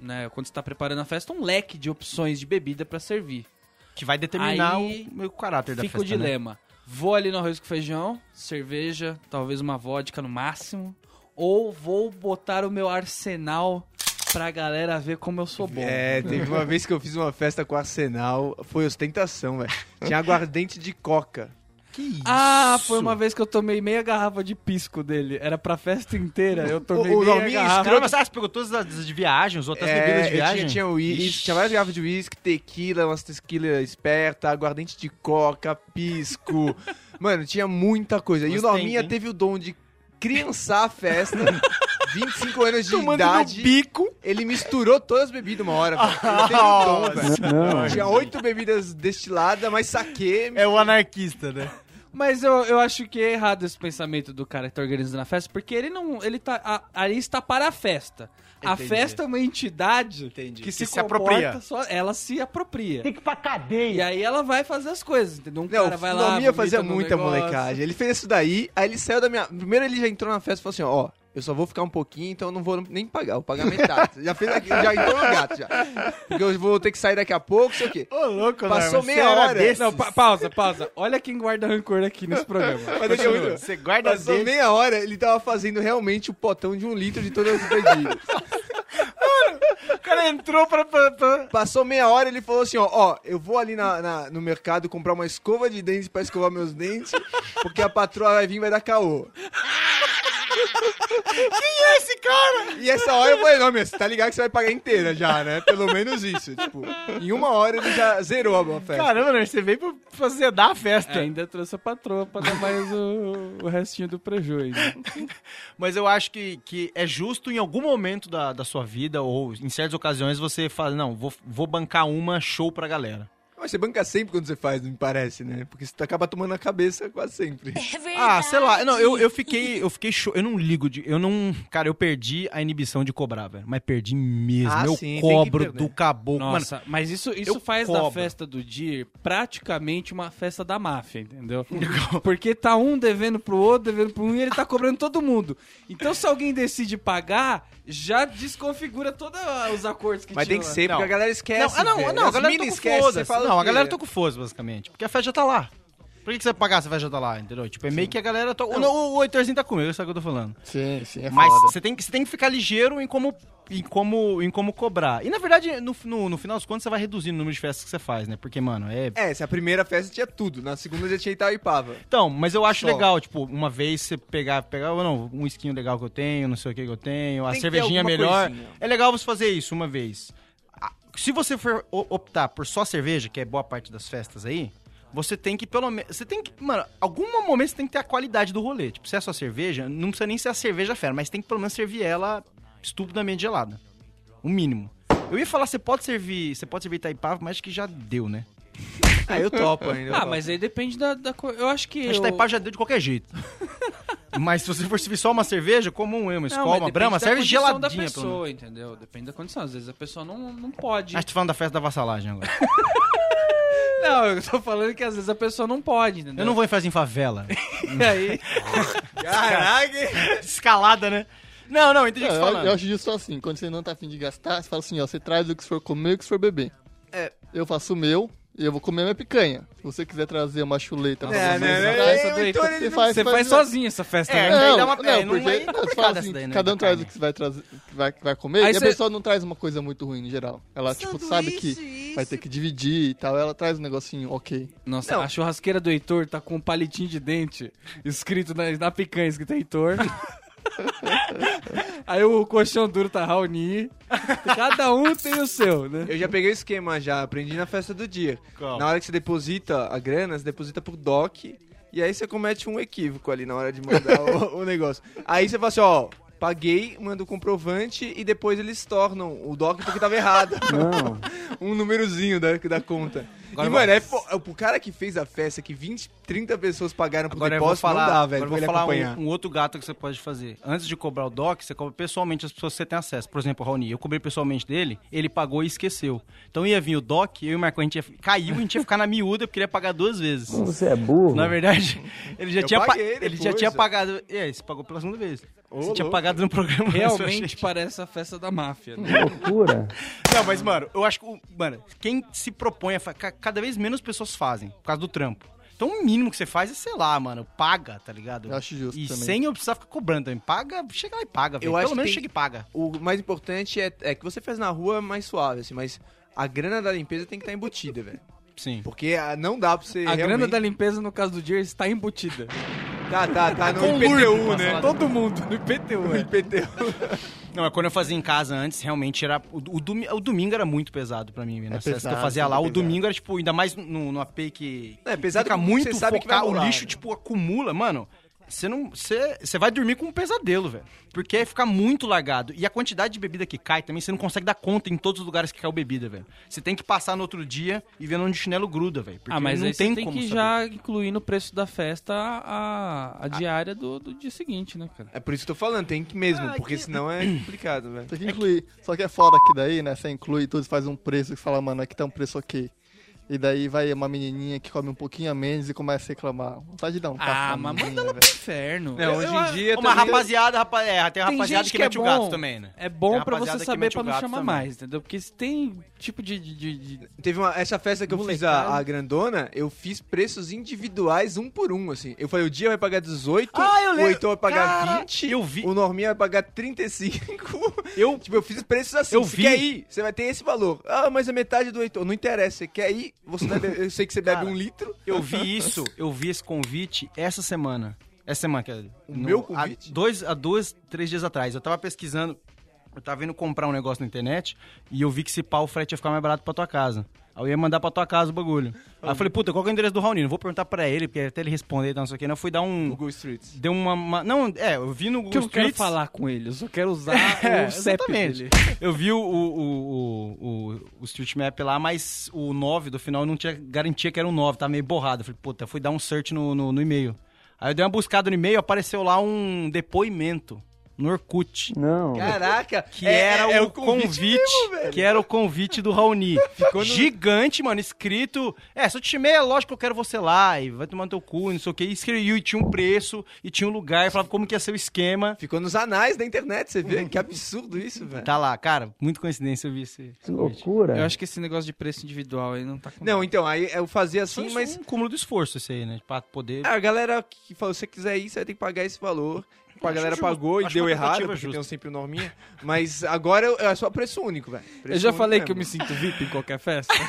né, quando você tá preparando a festa, um leque de opções de bebida pra servir. Que vai determinar Aí o, o caráter da Fica o festa, né? dilema. Vou ali no arroz com feijão, cerveja, talvez uma vodka no máximo, ou vou botar o meu arsenal pra galera ver como eu sou bom. É, teve uma vez que eu fiz uma festa com Arsenal, foi ostentação, velho. Tinha aguardente de coca. Que isso? Ah, foi uma vez que eu tomei meia garrafa de pisco dele. Era pra festa inteira. Eu tomei O- o meia Norminha garrafa. Caramba, você pegou todas as de viagem, as outras bebidas de É, eu viagem? tinha, tinha, uísque, Ixi. tinha várias garrafas de uísque, tequila, umas tequila esperta, aguardente de coca, pisco. Mano, tinha muita coisa. e o Norminha teve o dom de criançar a festa. 25 anos de Tomando idade. no bico. Ele misturou todas as bebidas uma hora. velho. Ele teve o dom. Tinha oito bebidas destiladas, mas saquê. É o anarquista, né? Mas eu, eu acho que é errado esse pensamento do cara que tá organizando a festa, porque ele não. Ele tá. A, ali está para a festa. A Entendi. festa é uma entidade Entendi. que se, Que se apropria. Só, ela se apropria. Tem que ir pra cadeia. E aí ela vai fazer as coisas, entendeu? Um Não, cara vai o lá. Norminha vomita fazia muita negócio. molecagem. Ele fez isso daí, aí ele saiu da minha. Primeiro ele já entrou na festa e falou assim: ó, eu só vou ficar um pouquinho, então eu não vou nem pagar, vou pagar metade. já fez aqui, já entrou no gato já. Porque eu vou ter que sair daqui a pouco, sei o quê. Ô, louco, Passou Norma, meia hora. desses? Não, pa- pausa, pausa. Olha quem guarda rancor aqui nesse programa. Mas muito- Você guarda Passou desse. meia hora, ele tava fazendo realmente o potão de um litro de todas as bebidas. O cara entrou pra... pra, pra... Passou meia hora, ele falou assim, ó, ó, eu vou ali na, na- no mercado comprar uma escova de dentes pra escovar meus dentes, porque a patroa vai vir e vai dar caô. Quem é esse cara? E essa hora eu falei, não, meu, você tá ligado que você vai pagar inteira já, né? Pelo menos isso, tipo, em uma hora ele já zerou a festa. Caramba, Norma, você veio pra fazer dar a festa. É, ainda trouxe a patroa pra dar mais o, o restinho do prejuízo. Mas eu acho que, que é justo em algum momento da, da sua vida, ou em certas ocasiões, você fala, não, vou, vou bancar uma show pra galera. Mas você banca sempre quando você faz, me parece, né? Porque você acaba tomando na cabeça quase sempre. Ah, sei lá. Não, eu, eu fiquei. Eu fiquei show. Eu não ligo de. Eu não. Cara, eu perdi a inibição de cobrar, velho. Mas perdi mesmo. Ah, eu sim, cobro do caboclo. Mano, Nossa, mas isso, isso faz da cobro. festa do Dir praticamente uma festa da máfia, entendeu? Porque tá um devendo pro outro, devendo pro um e ele tá cobrando todo mundo. Então se alguém decide pagar, já desconfigura todos os acordos que Mas tinha tem que lá. ser, porque Não. a galera esquece. não, ah, não, velho. não, a As galera mina tá com esquece, foda você fala Não, o a galera tá com foda basicamente. Porque a festa já tá lá. Por que, que você vai pagar se a festa já tá lá, entendeu? Tipo, é meio que a galera. To... O, o, o Heitorzinho tá comigo, sabe o que eu tô falando? Sim, sim, é Mas você tem, que- você tem que ficar ligeiro em como, em como, em como cobrar. E na verdade, no, no, no final dos contos, você vai reduzindo o número de festas que você faz, né? Porque, mano, é. É, se a primeira festa tinha tudo, na segunda já tinha Itaipava. Então, mas eu acho Só. legal, tipo, uma vez você pegar, pegar, ou não, um esquinho legal que eu tenho, não sei o que que eu tenho, a Tem ter cervejinha melhor. coisinha. É legal você fazer isso uma vez. Se você for optar por só cerveja, que é boa parte das festas aí, você tem que pelo menos. Você tem que. Mano, algum momento você tem que ter a qualidade do rolê. Tipo, se é só cerveja, não precisa nem ser a cerveja fera, mas tem que pelo menos servir ela estupidamente gelada. O mínimo. Eu ia falar, você pode servir. Você pode servir Itaipava, mas acho que já deu, né? Ah, eu topo ainda. eu Ah, topo. mas aí depende da, da co- Eu acho que. Acho que eu... Itaipava já deu de qualquer jeito. Mas se você for servir só uma cerveja, como um, uma escola, uma depende brama, da serve geladinha. da pelo menos. pessoa, entendeu? Depende da condição. Às vezes a pessoa não, não pode. Acho que tô falando da festa da vassalagem agora. Não, eu tô falando que às vezes a pessoa não pode, entendeu? Eu não vou em festa em favela. E aí. Caraca! Escalada, né? Não, não, entendi o É, que você eu, tá falando. eu acho justo assim, quando você não tá afim de gastar, você fala assim, ó, você traz o que for comer e o que for beber. É. Eu faço o meu eu vou comer minha picanha. Se você quiser trazer uma chuleta pra É, você, né, traz. É, então Você faz, Você faz- faz sozinho essa festa, É, né? Não, dá uma- não, é, não porque não, essa assim, daí, né, cada um traz o que vai, trazer, que vai, que vai comer Aí e cê- a pessoa não traz uma coisa muito ruim em geral. Ela, tipo, sabe que vai ter que dividir e tal, ela traz um negocinho ok. Nossa, Não. a churrasqueira do Heitor tá com um palitinho de dente escrito na, na picanha, escrito Heitor. Aí o colchão duro tá Raoni. Cada um tem o seu, né? Eu já peguei o esquema já, aprendi na festa do dia. Qual? Na hora que você deposita a grana, você deposita por DOC, e aí você comete um equívoco ali na hora de mandar o, o negócio. Aí você fala assim, ó, paguei, manda o comprovante, e depois eles tornam o DOC porque tava errado. Não. um númerozinho da, da conta. Agora e, mano, é, fo- o cara que fez a festa, que 20, 30 pessoas pagaram pro Agora eu vou depósito, falar, não dá, velho, agora vou falar um, um outro gato que você pode fazer. Antes de cobrar o DOC, você cobra pessoalmente as pessoas que você tem acesso. Por exemplo, o Raoni, eu cobrei pessoalmente dele, ele pagou e esqueceu. Então ia vir o DOC, eu e o Marco, a gente ia, caiu, a gente ia ficar na miúda, porque ele ia pagar duas vezes. Você é burro. Na verdade, ele já Eu tinha, pa- ele já tinha pagado. É, você pagou pela segunda vez. Ô, você tinha louco. pagado no programa. Realmente parece a festa da máfia, né? Loucura. Não, mas, mano, eu acho que, mano, quem se propõe a cada vez menos pessoas fazem, por causa do trampo. Então, o mínimo que você faz é, sei lá, mano, paga, tá ligado? Eu acho justo E também. sem eu precisar ficar cobrando também. Paga, chega lá e paga, velho. Eu acho Pelo menos tem- chega e paga. O mais importante é, é que você faz na rua mais suave, assim, mas a grana da limpeza tem que estar embutida, velho. Sim. Porque ah, não dá pra você A grana realmente... da limpeza, no caso do dia, está embutida. Tá, tá, tá no Com IPTU, lurdo, né? Todo mundo no IPTU, é. IPTU. Não, mas quando eu fazia em casa antes, realmente era. O, o, o domingo era muito pesado pra mim, nas festas que eu É pesado, fazia lá. sempre O pesado. domingo era, tipo, ainda mais no, no AP que. É, pesado fica muito você sabe que vai focar, o lixo, né? tipo, acumula. Mano, você não. Você você vai dormir com um pesadelo, velho. Porque fica muito largado. E a quantidade de bebida que cai também, você não consegue dar conta em todos os lugares que caiu bebida, velho. Você tem que passar no outro dia e vendo onde o chinelo gruda, velho. Porque Ah, mas não aí tem tem como que saber. já incluir no preço da festa a, a diária do, do dia seguinte, né, cara? É por isso que eu tô falando, tem que mesmo, Ah, porque que- senão é complicado, velho. Tem que incluir. Só que é foda que daí, né? Você inclui tudo, faz um preço que fala, mano, aqui tá um preço ok. E daí vai uma menininha que come um pouquinho a menos e começa a reclamar. Vontade de dar um tapa Ah, mas manda ela pro inferno. Não, hoje em dia Uma também- rapaziada, rapa... é, tem rapaziada que, que é mete o bom. gato também, né? É bom pra você saber pra o não chamar também. mais, entendeu? Porque se tem tipo de... de, de- de- Teve uma, essa festa que eu fiz a, a grandona, eu fiz preços individuais um por um, assim. Eu falei, o dia vai pagar 18, Ah, eu o. Heitor vai pagar Cara, 20, eu vi. o Norminha vai pagar 35. Eu, tipo, eu fiz preços assim. Eu você vi. quer ir? Você vai ter esse valor. Ah, mas a metade do Heitor. Não interessa, você quer ir? Você bebe, eu sei que você bebe Cara, um litro. eu vi isso, eu vi esse convite essa semana. Essa semana, que é O meu convite? Há dois, há dois, três dias atrás. Eu tava pesquisando, eu tava indo comprar um negócio na internet e eu vi que se pau o frete ia ficar mais barato pra tua casa. Aí eu ia mandar pra tua casa o bagulho. Aí eu falei, puta, qual que é o endereço do Raulino? Vou perguntar pra ele, porque até ele responder, então, não sei o que. Não, eu fui dar um... Google Streets. Deu uma, uma- Não, é, eu vi no Que eu Google não quero Streets... falar com ele, eu só quero usar É, o CEP exatamente. dele. Eu vi o, o, o, o, o Street Map lá, mas o 9 do final eu não tinha garantia que era um 9, tava meio borrado. Eu falei, puta, eu fui dar um search no, no, no e-mail. Aí eu dei uma buscada no e-mail, apareceu lá um depoimento no Orkut. Não. Caraca, Que é- era é o convite, mesmo, velho. que era o convite do Raoni. Gigante, mano, escrito. É, se eu te chamei, é lógico que eu quero você lá, e vai tomar no teu cu, não sei o que. E escreveu, e tinha um preço, e tinha um lugar, e falava como que ia ser o esquema. Ficou nos anais da internet, você vê? Que absurdo isso, velho. Tá lá, cara, muito coincidência eu vi esse. Que loucura. Eu acho que esse negócio de preço individual aí não tá com Não, então, aí eu fazia assim, Sim, mas um cúmulo do esforço esse aí, né? Pra poder. a galera que falou, se você quiser ir, você vai ter que pagar esse valor. A galera justo. pagou e deu errado, porque justa. tem sempre o norminha. Mas agora eu- é só preço único, velho. Eu já falei que eu me mesmo. sinto VIP em qualquer festa.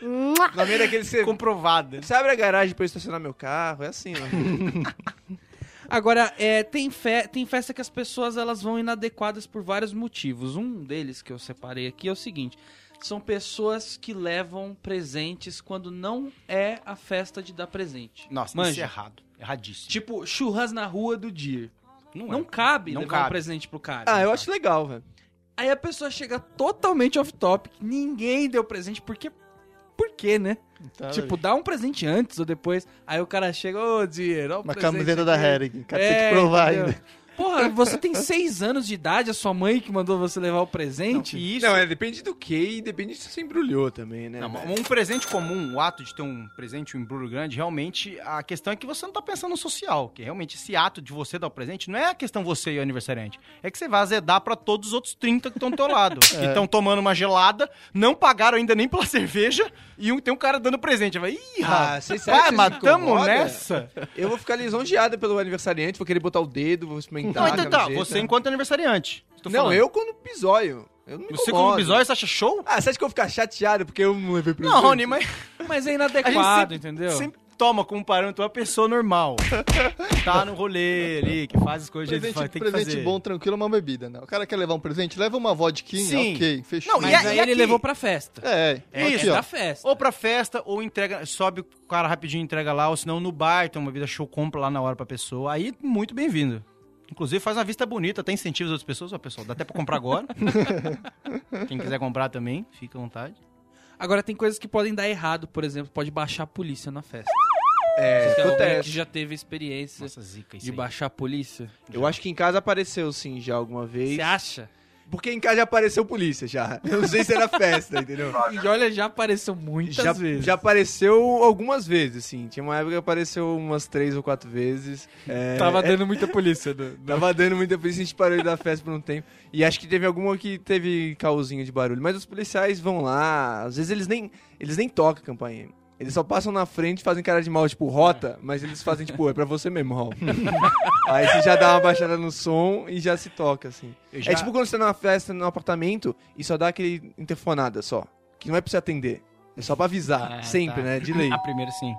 Norminha é daquele que você, comprovada. você abre a garagem pra eu estacionar meu carro, é assim, mano. Agora, é, tem, fe tem festa que as pessoas elas vão inadequadas por vários motivos. Um deles que eu separei aqui é o seguinte: são pessoas que levam presentes quando não é a festa de dar presente. Nossa, Manja. isso é errado. Erradíssimo. Tipo, churras na rua do dia. não, Não é. cabe Não levar um cabe. presente pro cara. Ah, eu acho legal, velho. Aí a pessoa chega totalmente off-topic, ninguém deu presente, porque. Por quê, né? Tá, tipo, dá um presente antes ou depois. Aí o cara chega, ô, dinheiro, ó o Uma presente camiseta da aqui." Hering. O cara tem É, que provar entendeu? ainda. Porra, você tem seis anos de idade, a sua mãe que mandou você levar o presente? E isso. Não, é, depende do que e depende se você embrulhou também, né? Não, um presente comum, o ato de ter um presente, um embrulho grande, realmente a questão é que você não tá pensando no social. Que realmente esse ato de você dar o presente não é a questão você e o aniversariante. É que você vai azedar pra todos os outros 30 que estão do teu lado. Que estão tomando uma gelada, não pagaram ainda nem pela cerveja e um- tem um cara dando presente. Vai, ih, Ah, rapaz, vocês sabem que vai, vocês se matamos nessa. Eu vou ficar lisonjeada pelo aniversariante, vou querer botar o dedo, vou experimentar. Não, então a tá, camiseta. você enquanto aniversariante. Tô Não, falando. eu quando pisóio. Eu não me Você como bisóio, você acha show? Ah, você acha que eu vou ficar chateado porque eu não levei presente? Não, Rony, mas Mas é a inadequado, gente sempre, entendeu? sempre toma como parâmetro uma pessoa normal. tá no rolê ali, que faz as coisas Presente, que faz, tem que presente fazer. bom, tranquilo, é uma bebida, né? O cara quer levar um presente, leva uma vodquinha, Sim. ok, fechou. Não, Mas E aí ele aqui? levou pra festa. É, É aqui, isso, da festa. Ou pra festa, ou entrega, sobe o cara rapidinho entrega lá, ou senão no bar, tem uma vida show, compra lá na hora pra pessoa. Aí, muito bem-vindo. Inclusive, faz uma vista bonita, até incentiva as outras pessoas. Ó, pessoal, dá até pra comprar agora. Quem quiser comprar também, fica à vontade. Agora tem coisas que podem dar errado, por exemplo, pode baixar a polícia na festa. É, alguém que acontece. já teve experiência Nossa, zica isso de aí. baixar a polícia? Eu acho que em casa apareceu sim já alguma vez. Você acha? Porque em casa já apareceu polícia já. Eu não sei se era festa, entendeu? E olha, já apareceu muitas Já, vezes. já apareceu algumas vezes, assim. Tinha uma época que apareceu umas três ou quatro vezes. É, Tava é, dando muita polícia. do- do- Tava dando muita polícia, a gente parou de dar festa por um tempo. E acho que teve alguma que teve causinho de barulho. Mas os policiais vão lá, às vezes eles nem, eles nem tocam a campainha. Eles só passam na frente, fazem cara de mal, tipo, rota, mas eles fazem, tipo, é pra você mesmo, Raul. Aí você já dá uma baixada no som e já se toca, assim. Eu já- É tipo quando você tá numa festa, num apartamento, e só dá aquele interfonada só. Que não é pra você atender. É só pra avisar. Ah, sempre, tá. né? De lei. A primeira, sim.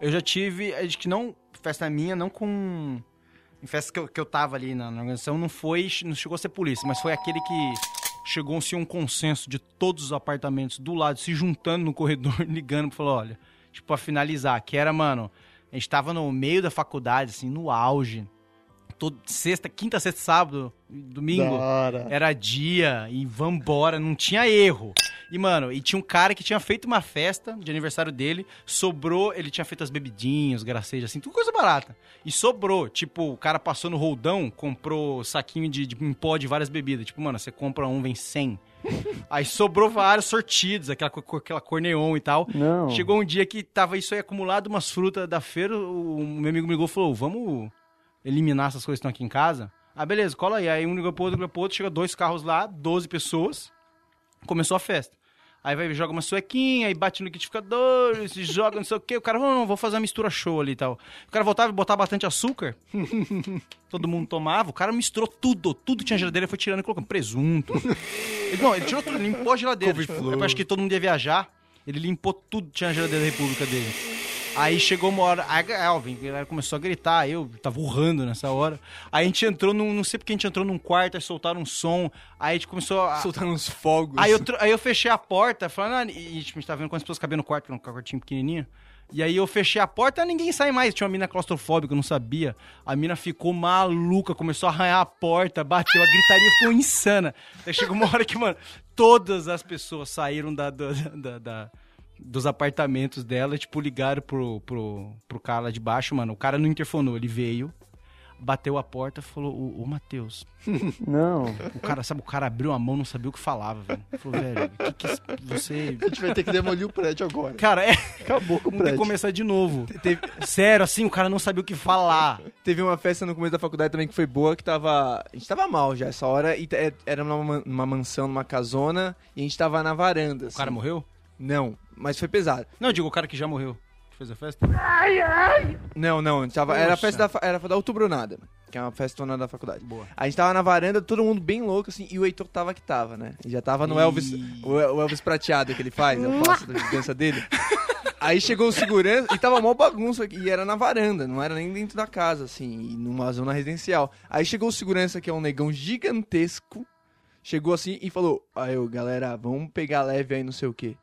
Eu já tive, acho que não, festa minha, não com... Em festa que eu, que eu tava ali na, na organização, não foi, não chegou a ser polícia, mas foi aquele que chegou-se a um consenso de todos os apartamentos do lado, se juntando no corredor, ligando, falou, olha, tipo, pra finalizar, que era, mano, a gente tava no meio da faculdade, assim, no auge, todo, sexta, quinta, sexta, sábado, domingo, era dia e vambora, não tinha erro. E, mano, e tinha um cara que tinha feito uma festa de aniversário dele, sobrou, ele tinha feito as bebidinhas, gracejos, assim, tudo coisa barata. E sobrou, tipo, o cara passou no roldão, comprou saquinho de, de em pó de várias bebidas. Tipo, mano, você compra um, vem 100. Aí sobrou vários sortidos, aquela, aquela cor neon e tal. Não. Chegou um dia que tava isso aí acumulado, umas frutas da feira, o meu amigo me ligou e falou, vamos eliminar essas coisas que estão aqui em casa? Ah, beleza, cola aí. Aí um ligou pro outro, ligou pro outro, chega dois carros lá, 12 pessoas, começou a festa. Aí vai, joga uma suequinha, aí bate no liquidificador, se joga não sei o quê. O cara, não, vou fazer uma mistura show ali e tal. O cara voltava e botava bastante açúcar. Todo mundo tomava. O cara misturou tudo. Tudo tinha geladeira. Ele foi tirando e colocando presunto. ele, não, ele tirou tudo, limpou a geladeira. Tipo, eu acho que todo mundo ia viajar. Ele limpou tudo, tinha na geladeira da República dele. Aí chegou uma hora, a Elvin, começou a gritar, eu tava urrando nessa hora. Aí a gente entrou num, não sei porque a gente entrou num quarto, aí soltaram um som, aí a gente começou a... Soltaram uns fogos. Aí eu, aí eu fechei a porta, falando, ah, e tipo, a gente tava vendo quantas pessoas cabiam no quarto, que era um quartinho pequenininho. E aí eu fechei a porta, ninguém sai mais. Tinha uma mina claustrofóbica, eu não sabia. A mina ficou maluca, começou a arranhar a porta, bateu, a gritaria ficou insana. Aí chegou uma hora que, mano, todas as pessoas saíram da, da- da- da- dos apartamentos dela, tipo, ligaram pro, pro, pro cara lá de baixo, mano. O cara não interfonou, ele veio, bateu a porta e falou, ô, ô Matheus, Não. o cara, sabe, o cara abriu a mão, não sabia o que falava, velho. Falou, velho, o que que você... A gente vai ter que demolir o prédio agora. Cara, é... Acabou com o Vamos ter que prédio. começar de novo. Sério, assim, o cara não sabia o que falar. Teve uma festa no começo da faculdade também que foi boa, que tava. A gente tava mal já essa hora, e é- era numa, numa mansão, numa casona, e a gente tava na varanda. O cara assim. morreu? Não, mas foi pesado. Não, eu digo o cara que já morreu. Que fez a festa? Não, não, a gente tava, era a festa da, era da Outubronada, que é uma festona da faculdade. Boa. A gente tava na varanda, todo mundo bem louco, assim, e o Heitor tava que tava, né? E já tava no. Elvis, o, o Elvis prateado que ele faz, eu faço da dança dele. Aí chegou o segurança e tava mó bagunça, e era na varanda, não era nem dentro da casa, assim, numa zona residencial. Aí chegou o segurança, que é um negão gigantesco, chegou assim e falou: Aí, eu, galera, vamos pegar leve aí, não sei o quê.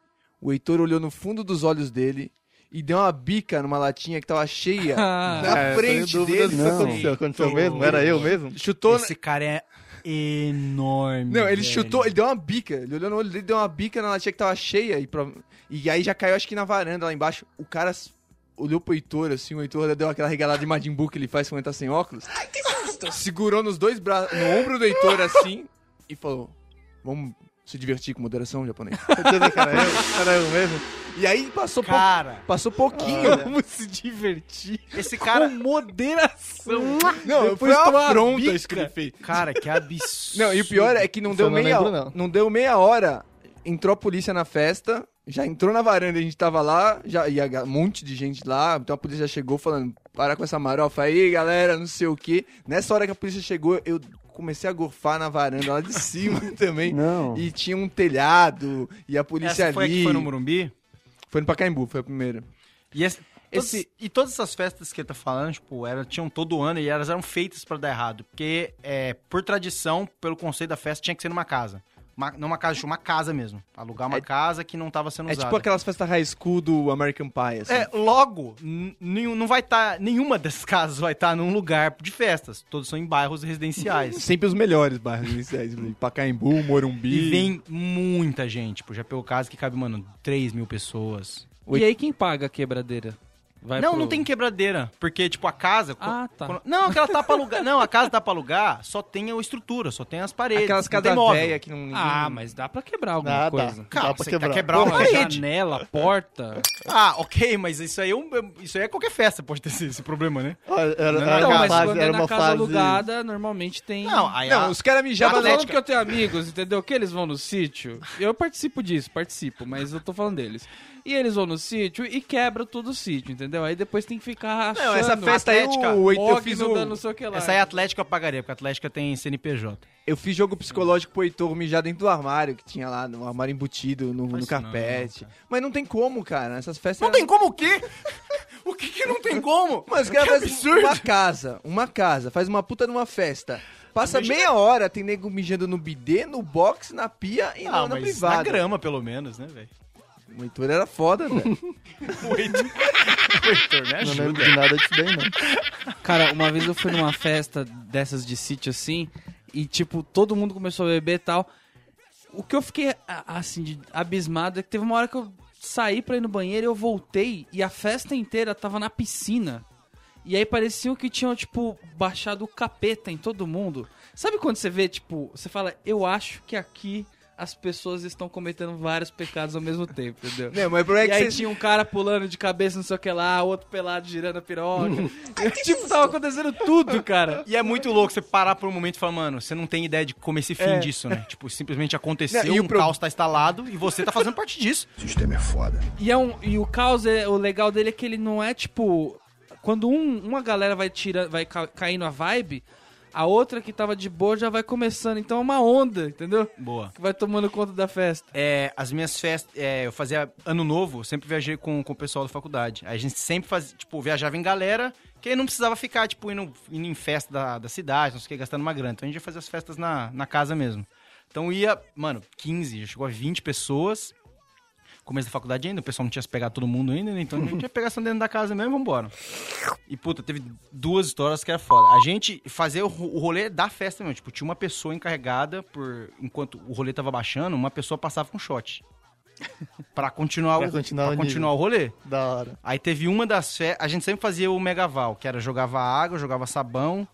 O Heitor olhou no fundo dos olhos dele e deu uma bica numa latinha que tava cheia na É, frente dele. se isso aconteceu. Aconteceu mesmo? Era eu mesmo? Chutou. Esse cara é enorme. Não, ele velho. chutou, ele deu uma bica. Ele olhou no olho dele, deu uma bica na latinha que tava cheia. E, e aí já caiu, acho que na varanda lá embaixo. O cara olhou pro Heitor, assim, o Heitor deu aquela regalada de Majin Buu que ele faz quando ele tá sem óculos. segurou nos dois braços, no ombro do Heitor assim, e falou: Vamos se divertir com moderação, japonês. Eu mesmo? E aí passou, pou- Cara, passou pouquinho. Vamos se divertir. esse cara. Com moderação. Não, Depois foi uma uma afronta bica. isso que ele fez. Cara, que absurdo. Não, e o pior é que não Isso deu eu não meia lembro, hora. não. Não deu meia hora. Entrou a polícia na festa, já entrou na varanda, a gente tava lá, já ia um monte de gente lá, então a polícia já chegou falando, para com essa marofa aí, galera, não sei o quê. Nessa hora que a polícia chegou, eu comecei a gorfar na varanda lá de cima também. Não. E tinha um telhado, e a polícia Essa foi a ali. que foi no Morumbi? Foi no Pacaembu, foi a primeira. E, esse, todos- Esse- e todas essas festas que ele tá falando, tipo, era, tinham todo ano e elas eram feitas pra dar errado. Porque, é, por tradição, pelo conceito da festa, tinha que ser numa casa. Uma- não uma casa, uma casa mesmo. Alugar uma É- casa que não tava sendo É usada. tipo aquelas festas high school do American Pie, assim. É, logo, não vai estar. nenhuma dessas casas vai estar num lugar de festas. Todos são em bairros residenciais. Sempre os melhores bairros iniciais. Pacaembu, Morumbi. E vem muita gente. Tipo, já pegou casa que cabe, mano, 3 mil pessoas. E aí quem paga a quebradeira? Vai não, pro- não tem quebradeira. Porque, tipo, a casa. Ah, tá. quando- não, aquela tá pra alugar. Não, a casa tá pra alugar, só tem a estrutura, só tem as paredes. Aquelas casas velhas que não... Ah, mas dá pra quebrar alguma Dá, dá. coisa. Cara, Dá pra quebrar. quebrar uma parede. janela, porta. Ah, ok, mas isso aí, é um, isso aí é qualquer festa, pode ter esse, esse problema, né? Olha, Era, era Não, uma mas fase, quando era é uma na casa fase... alugada, normalmente tem... Não, aí Não, a- os caras tô na... falando que eu tenho amigos, entendeu? Que eles vão no sítio. Eu participo disso, participo, mas eu tô falando deles. E eles vão no sítio e quebram todo o sítio, entendeu? Aí depois tem que ficar achando. Não, essa festa aí, Atlética, o, eu, Mogno fiz o, dando não sei o que lá. Essa aí a Atlética eu pagaria, porque a Atlética tem CNPJ. eu fiz jogo psicológico pro Heitor mijar dentro do armário, que tinha lá, no armário embutido, no, no Faz carpete. não. Mas não tem como, cara. Essas festas... Não tem como o quê? o que que não tem como? Mas que fazem absurdo. uma casa, uma casa, faz uma puta numa festa. Passa meia hora, tem nego mijando no bidê, no box, na pia e Ah, não, na mas privada. na grama, pelo menos, né, velho? O Heitor era foda, velho. O Heitor, o Heitor, me Não ajuda. lembro de nada disso daí, não. Cara, uma vez eu fui numa festa dessas de sítio assim, e tipo, todo mundo começou a beber e tal. O que eu fiquei, assim, de- abismado é que teve uma hora que eu saí pra ir no banheiro e eu voltei e a festa inteira tava na piscina. E aí parecia que tinham, tipo, baixado o capeta em todo mundo. Sabe quando você vê, tipo, você fala, eu acho que aqui as pessoas estão cometendo vários pecados ao mesmo tempo, entendeu? Não, mas o problema é e que aí você- tinha um cara pulando de cabeça, não sei o que lá, outro pelado girando a piroca. tipo, tava acontecendo tudo, cara. E é muito louco você parar por um momento e falar, mano, você não tem ideia de como esse fim É. disso, né? Tipo, simplesmente aconteceu, Não, e o um pro- caos tá instalado e você tá fazendo parte disso. E, é um, e o caos, é, o legal dele é que ele não é tipo. Quando um- uma galera vai tirando, vai ca- caindo a vibe, a outra que tava de boa já vai começando. Então é uma onda, entendeu? Boa. Que vai tomando conta da festa. É, as minhas festas, é, eu fazia ano novo, eu sempre viajei com, com o pessoal da faculdade. Aí a gente sempre fazia, tipo, viajava em galera, que aí não precisava ficar, tipo, indo, indo em festa da, da cidade, não sei o que, gastando uma grana. Então a gente ia fazer as festas na, na casa mesmo. Então ia, mano, 15, já chegou a 20 pessoas. Começo da faculdade ainda, o pessoal não tinha se pegado todo mundo ainda, né? então a gente ia pegar dentro da casa mesmo e vambora. E puta, teve duas histórias que era foda. A gente fazia o, ro- o rolê da festa mesmo, tipo, tinha uma pessoa encarregada por. Enquanto o rolê tava baixando, uma pessoa passava com shot. Pra continuar, Pra o, continuar pra o continuar o rolê. Da hora. Aí teve uma das festas. A gente sempre fazia o Megaval, que era jogava água, jogava sabão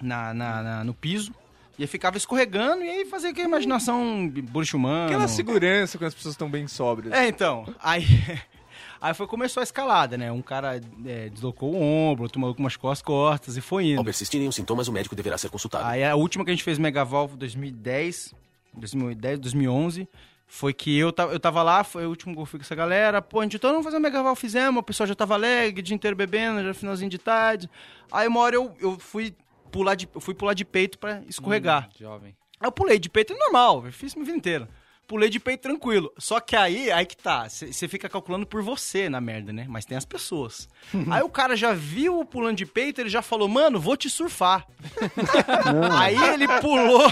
na, na- na- no piso. E aí ficava escorregando e aí fazia aquela imaginação bruxo humano. Aquela segurança quando as pessoas estão bem sóbrias. É, então. Aí, aí foi, começou a escalada, né? Um cara é, deslocou o ombro, outro maluco machucou as costas e foi indo. Ao persistirem os sintomas, o médico deverá ser consultado. Aí a última que a gente fez Megaval foi 2010, 2010, 2011. Foi que eu tava, eu tava lá, foi o último que eu fui com essa galera. Pô, a gente então vamos fazer um Megaval, fizemos. O pessoal já tava alegre, o dia inteiro bebendo, já finalzinho de tarde. Aí uma hora eu, eu fui pular de, eu fui pular de peito pra escorregar. Jovem. Aí eu pulei de peito normal, eu fiz minha vida inteira. Pulei de peito tranquilo. Só que aí, aí que tá. Você fica calculando por você na merda, né? Mas tem as pessoas. aí o cara já viu o pulando de peito, ele já falou, mano, vou te surfar. aí ele pulou,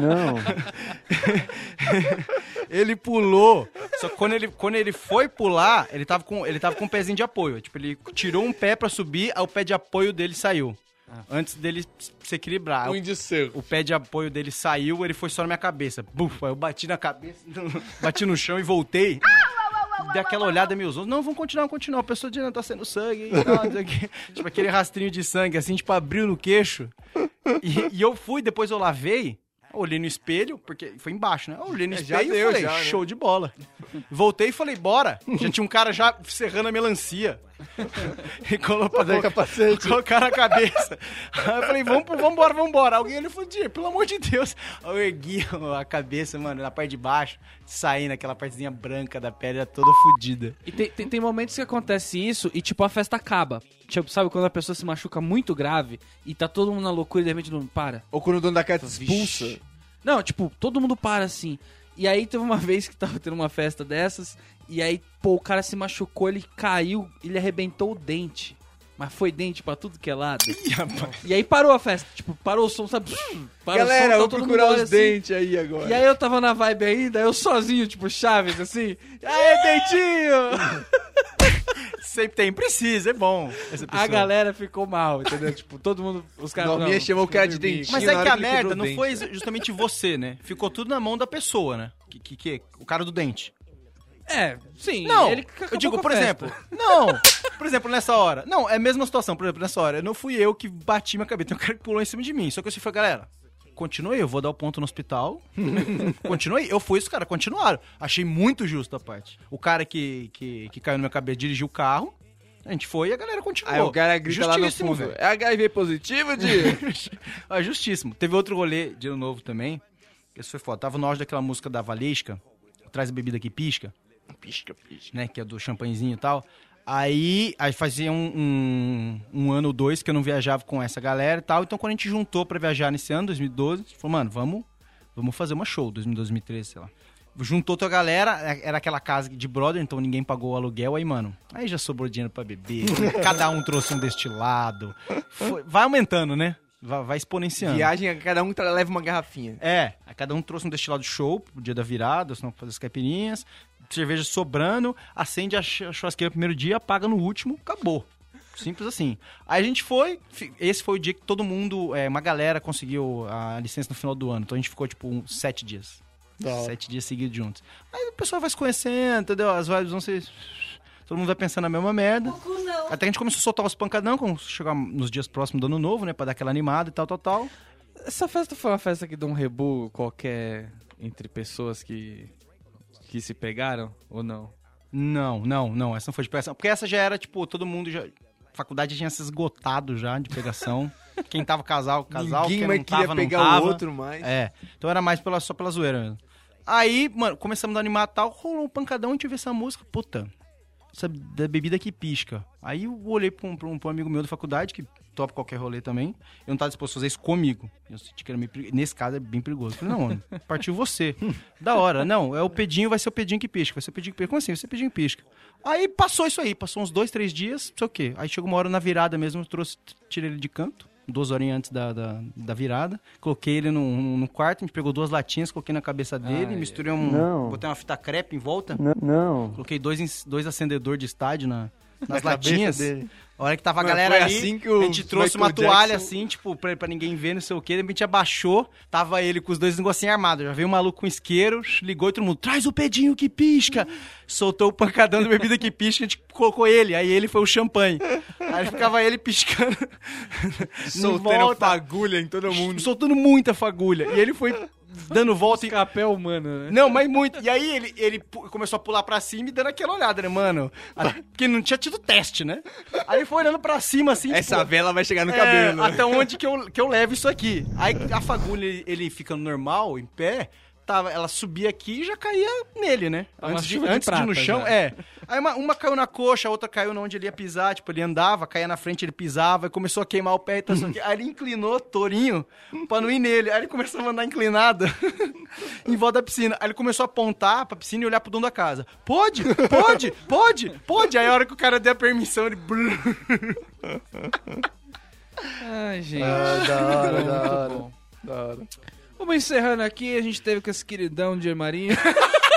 Não. ele pulou. Só que quando ele, quando ele foi pular, ele tava, com, ele tava com um pezinho de apoio. Tipo, ele tirou um pé pra subir, aí o pé de apoio dele saiu. Antes dele se equilibrar. Um índio seco. O pé de apoio dele saiu, ele foi só na minha cabeça. Buf, aí eu bati na cabeça, bati no chão e voltei. Dei aquela olhada meio outros. Não, vamos continuar, vamos continuar. A pessoa de tá sendo sangue e tal. Tipo aquele rastrinho de sangue, assim, tipo, abriu no queixo. E, e eu fui, depois eu lavei, olhei no espelho, porque foi embaixo, né? Eu olhei no É, espelho e falei, já, né? show de bola. Voltei e falei, bora. Já tinha um cara já serrando a melancia. E colocou, Fazer capacete. colocaram a cabeça. Aí eu falei, vamos, vambora, vambora. Alguém ele falou, pelo amor de Deus. Aí eu ergui a cabeça, mano, na parte de baixo, saindo aquela partezinha branca da pele, era toda fodida. E tem, tem, tem momentos que acontece isso e, tipo, a festa acaba. Tipo, sabe quando a pessoa se machuca muito grave e tá todo mundo na loucura e de repente não para? Ou quando o dono da casa te Vixe. expulsa. Não, tipo, todo mundo para assim. E aí teve uma vez que tava tendo uma festa dessas, e aí, pô, o cara se machucou, ele caiu, ele arrebentou o dente. Mas foi dente pra tudo que é lado. E aí parou a festa, tipo, parou o som, sabe? Parou Galera, o som, vou tá todo procurar os assim. dentes aí agora. E aí eu tava na vibe ainda, eu sozinho, tipo, Chaves, assim. Aê, dentinho! Sempre tem, precisa, é bom. Essa A galera ficou mal, entendeu? Tipo, todo mundo, os caras... Norminha não, chamou o cara de dentinho. Mas é que a merda não dente. foi justamente você, né? Ficou tudo na mão da pessoa, né? Que, que, que o cara do dente. É, sim. Não, ele eu digo, por festa. exemplo, não, por exemplo, nessa hora, não, é a mesma situação, por exemplo, nessa hora, não fui eu que bati minha cabeça, tem um cara que pulou em cima de mim, só que eu falei, galera, continue, eu vou dar o ponto no hospital, continue, eu fui, os caras continuaram, achei muito justo a parte, o cara que, que, que caiu no meu cabelo dirigiu o carro, a gente foi e a galera continuou. Aí o cara grita lá no fundo. velho. É HIV positivo, Di? Ah, justíssimo. Teve outro rolê de ano novo também. Esse foi foda. Tava no auge daquela música da Valesca, Traz a bebida que pisca. Pisca, pisca. Né? Que é do champanhezinho e tal. Aí, aí fazia um, um, um ano ou dois que eu não viajava com essa galera e tal. Então quando a gente juntou pra viajar nesse ano, 2012, a gente falou, mano, vamos, vamos fazer uma show, 2012, 2013, sei lá. Juntou toda a galera, era aquela casa de brother, então ninguém pagou o aluguel, aí, mano, aí já sobrou dinheiro pra beber, cada um trouxe um destilado, Foi- vai aumentando, né? Vai, vai exponenciando. Viagem, cada um leva uma garrafinha. É, aí cada um trouxe um destilado show pro dia da virada, senão fazer as caipirinhas, cerveja sobrando, acende a ch- a churrasqueira no primeiro dia, apaga no último, acabou. Simples assim. Aí a gente foi, esse foi o dia que todo mundo, é, uma galera conseguiu a licença no final do ano, então a gente ficou tipo uns sete dias. Sete dias seguidos juntos. Aí o pessoal vai se conhecendo, entendeu? As vibes vão ser. Todo mundo vai pensando na mesma merda. Até que a gente começou a soltar os pancadão, quando chegar nos dias próximos do ano novo, né? Pra dar aquela animada e tal, tal, tal. Essa festa foi uma festa que deu um rebu qualquer entre pessoas que, que se pegaram ou não? Não, não, não. Essa não foi de pegação. Porque essa já era, tipo, todo mundo já. Faculdade tinha se esgotado já de pegação. Quem tava casal, casal. Ninguém quem mais não queria tava, pegar não tava. o outro mais. É. Então era mais pela, só pela zoeira mesmo. Aí, mano, começamos a animar tal, rolou um pancadão, a gente viu essa música, puta. Essa da bebida que pisca. Aí eu olhei pra um, pra um- amigo meu da faculdade, que topa qualquer rolê também. Eu não tava disposto a fazer isso comigo. Eu senti que era meio. Nesse caso é bem perigoso. Eu falei, não, mano, partiu você. da hora. Não, é o pedinho, vai ser o pedinho que pisca. Vai ser o pedinho que pisca. Como assim? Vai ser o pedinho que pisca. Aí passou isso aí, passou uns dois, três dias, não sei o quê. Aí chegou uma hora na virada mesmo, eu trouxe, tirei ele de canto, duas horinhas antes da, da, da virada. Coloquei ele no, no, quarto, a gente pegou duas latinhas, coloquei na cabeça dele, misturei um. Não. Botei uma fita crepe em volta. N- não. Coloquei dois, dois acendedores de estádio na, nas cabeça latinhas. A hora que tava a Mano, galera ali, assim que o a gente trouxe Michael uma toalha Jackson- assim, tipo, pra, pra ninguém ver, não sei o que. De repente abaixou, tava ele com os dois negocinhos armados. Já veio um maluco com isqueiro, ligou e todo mundo, traz o pedinho que pisca. Soltou o pancadão da bebida que pisca, a gente colocou ele. Aí ele foi o champanhe. Aí ficava ele piscando. Soltando fagulha em todo mundo. soltando muita fagulha. E ele foi dando volta em Capel humano, né? não, mas muito. E aí ele, ele começou a pular pra cima e dando aquela olhada, né, mano? A- Porque não tinha tido teste, né? Aí foi olhando pra cima, assim, Essa tipo, vela vai chegar no é, cabelo. até onde que eu, que eu levo isso aqui? Aí a fagulha, ele, ele ficando normal, em pé, tava, ela subia aqui e já caía nele, né? Uma Antes, de, de antes de, ir no prata chão, já. é. Aí uma, uma caiu na coxa, a outra caiu onde ele ia pisar, tipo, ele andava, caía na frente, ele pisava, e começou a queimar o pé e tal, Aí ele inclinou, tourinho, pra não ir nele. Aí ele começou a andar inclinado em volta da piscina. Aí ele começou a apontar pra piscina e olhar pro dono da casa. Pode, pode, pode, pode. Aí a hora que o cara deu a permissão, ele... Ai, gente. Ah, da hora, da hora. Da hora. Vamos encerrando aqui, a gente teve com esse queridão de Marinho.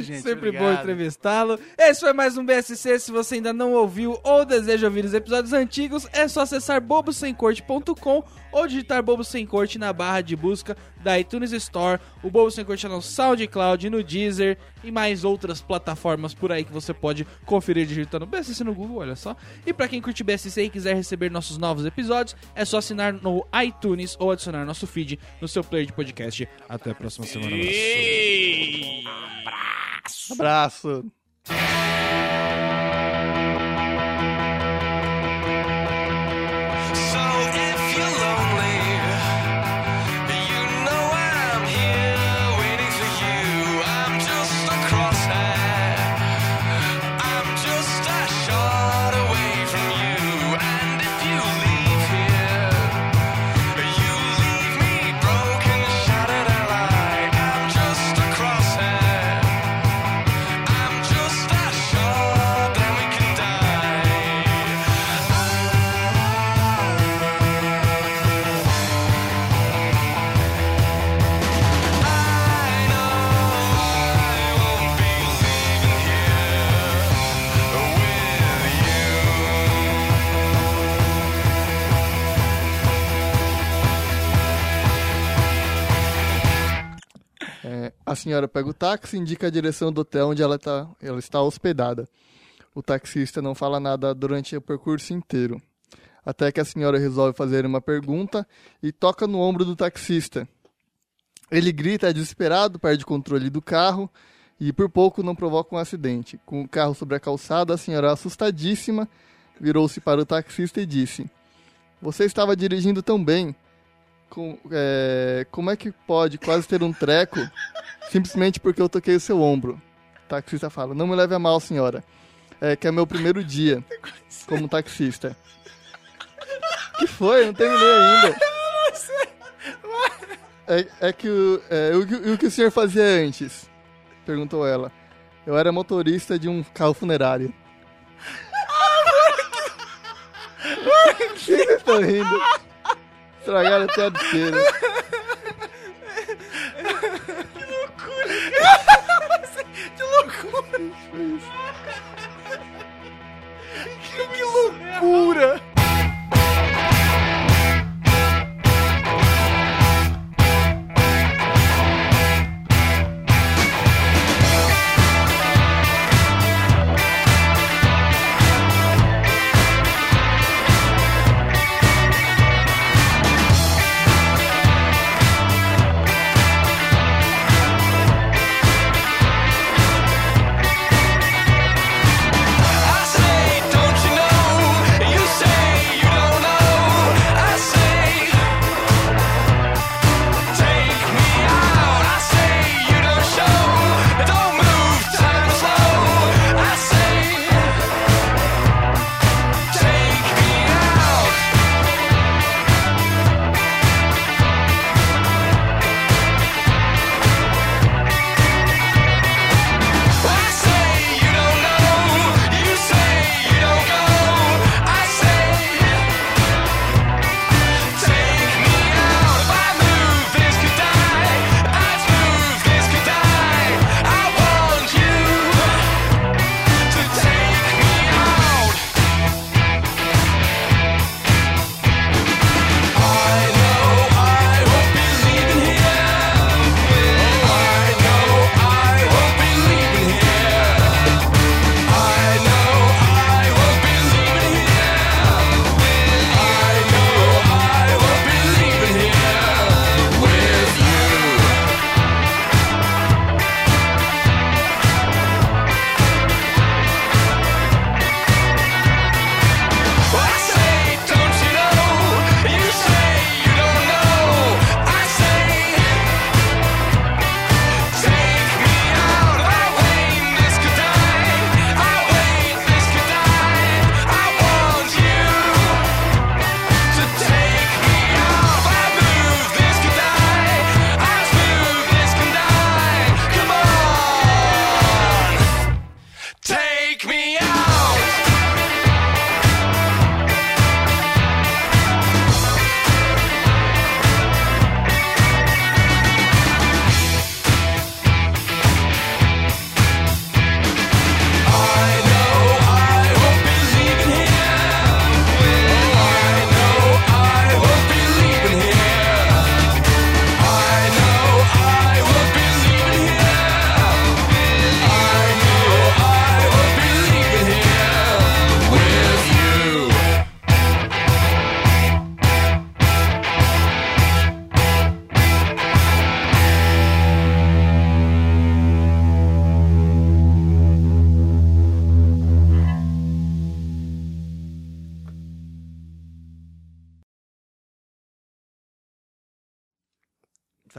gente. Sempre obrigado. bom entrevistá-lo. Esse foi mais um BSC. Se você ainda não ouviu ou deseja ouvir os episódios antigos, é só acessar bobosemcorte.com ou digitar Bobo Sem Corte na barra de busca da iTunes Store. O Bobo Sem Corte é no SoundCloud, no Deezer e mais outras plataformas por aí que você pode conferir digitando BSC no Google, olha só. E pra quem curte BSC e quiser receber nossos novos episódios, é só assinar no iTunes ou adicionar nosso feed no seu player de podcast. Até a próxima semana. Abraço. Abraço. So senhora pega o táxi e indica a direção do hotel onde ela, tá, ela está hospedada. O taxista não fala nada durante o percurso inteiro. Até que a senhora resolve fazer uma pergunta e toca no ombro do taxista. Ele grita desesperado, perde o controle do carro e por pouco não provoca um acidente. Com o carro sobre a calçada, a senhora, assustadíssima, virou-se para o taxista e disse: Você estava dirigindo tão bem. Com- é, como é que pode quase ter um treco simplesmente porque eu toquei o seu ombro? O taxista fala: Não me leve a mal, senhora. É que é meu primeiro dia como taxista. que foi? Não terminei ainda. É, é que o, é, o, que- o que o senhor fazia antes? Perguntou ela. Eu era motorista de um carro funerário. Por que vocês estão rindo? Estragaram até a besteira. Que loucura! Que loucura!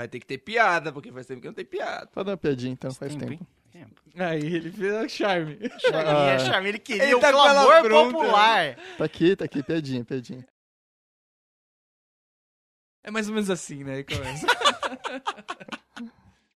Vai ter que ter piada, porque faz tempo que não tem piada. Pode dar uma piadinha então, faz Tempo, tempo. Tempo. Aí ele fez o charme. Ah, Ele, charme, ele queria Ele o tá clamor pronta. popular. Tá aqui, tá aqui, piadinha, piadinha. É mais ou menos assim, né? Começa.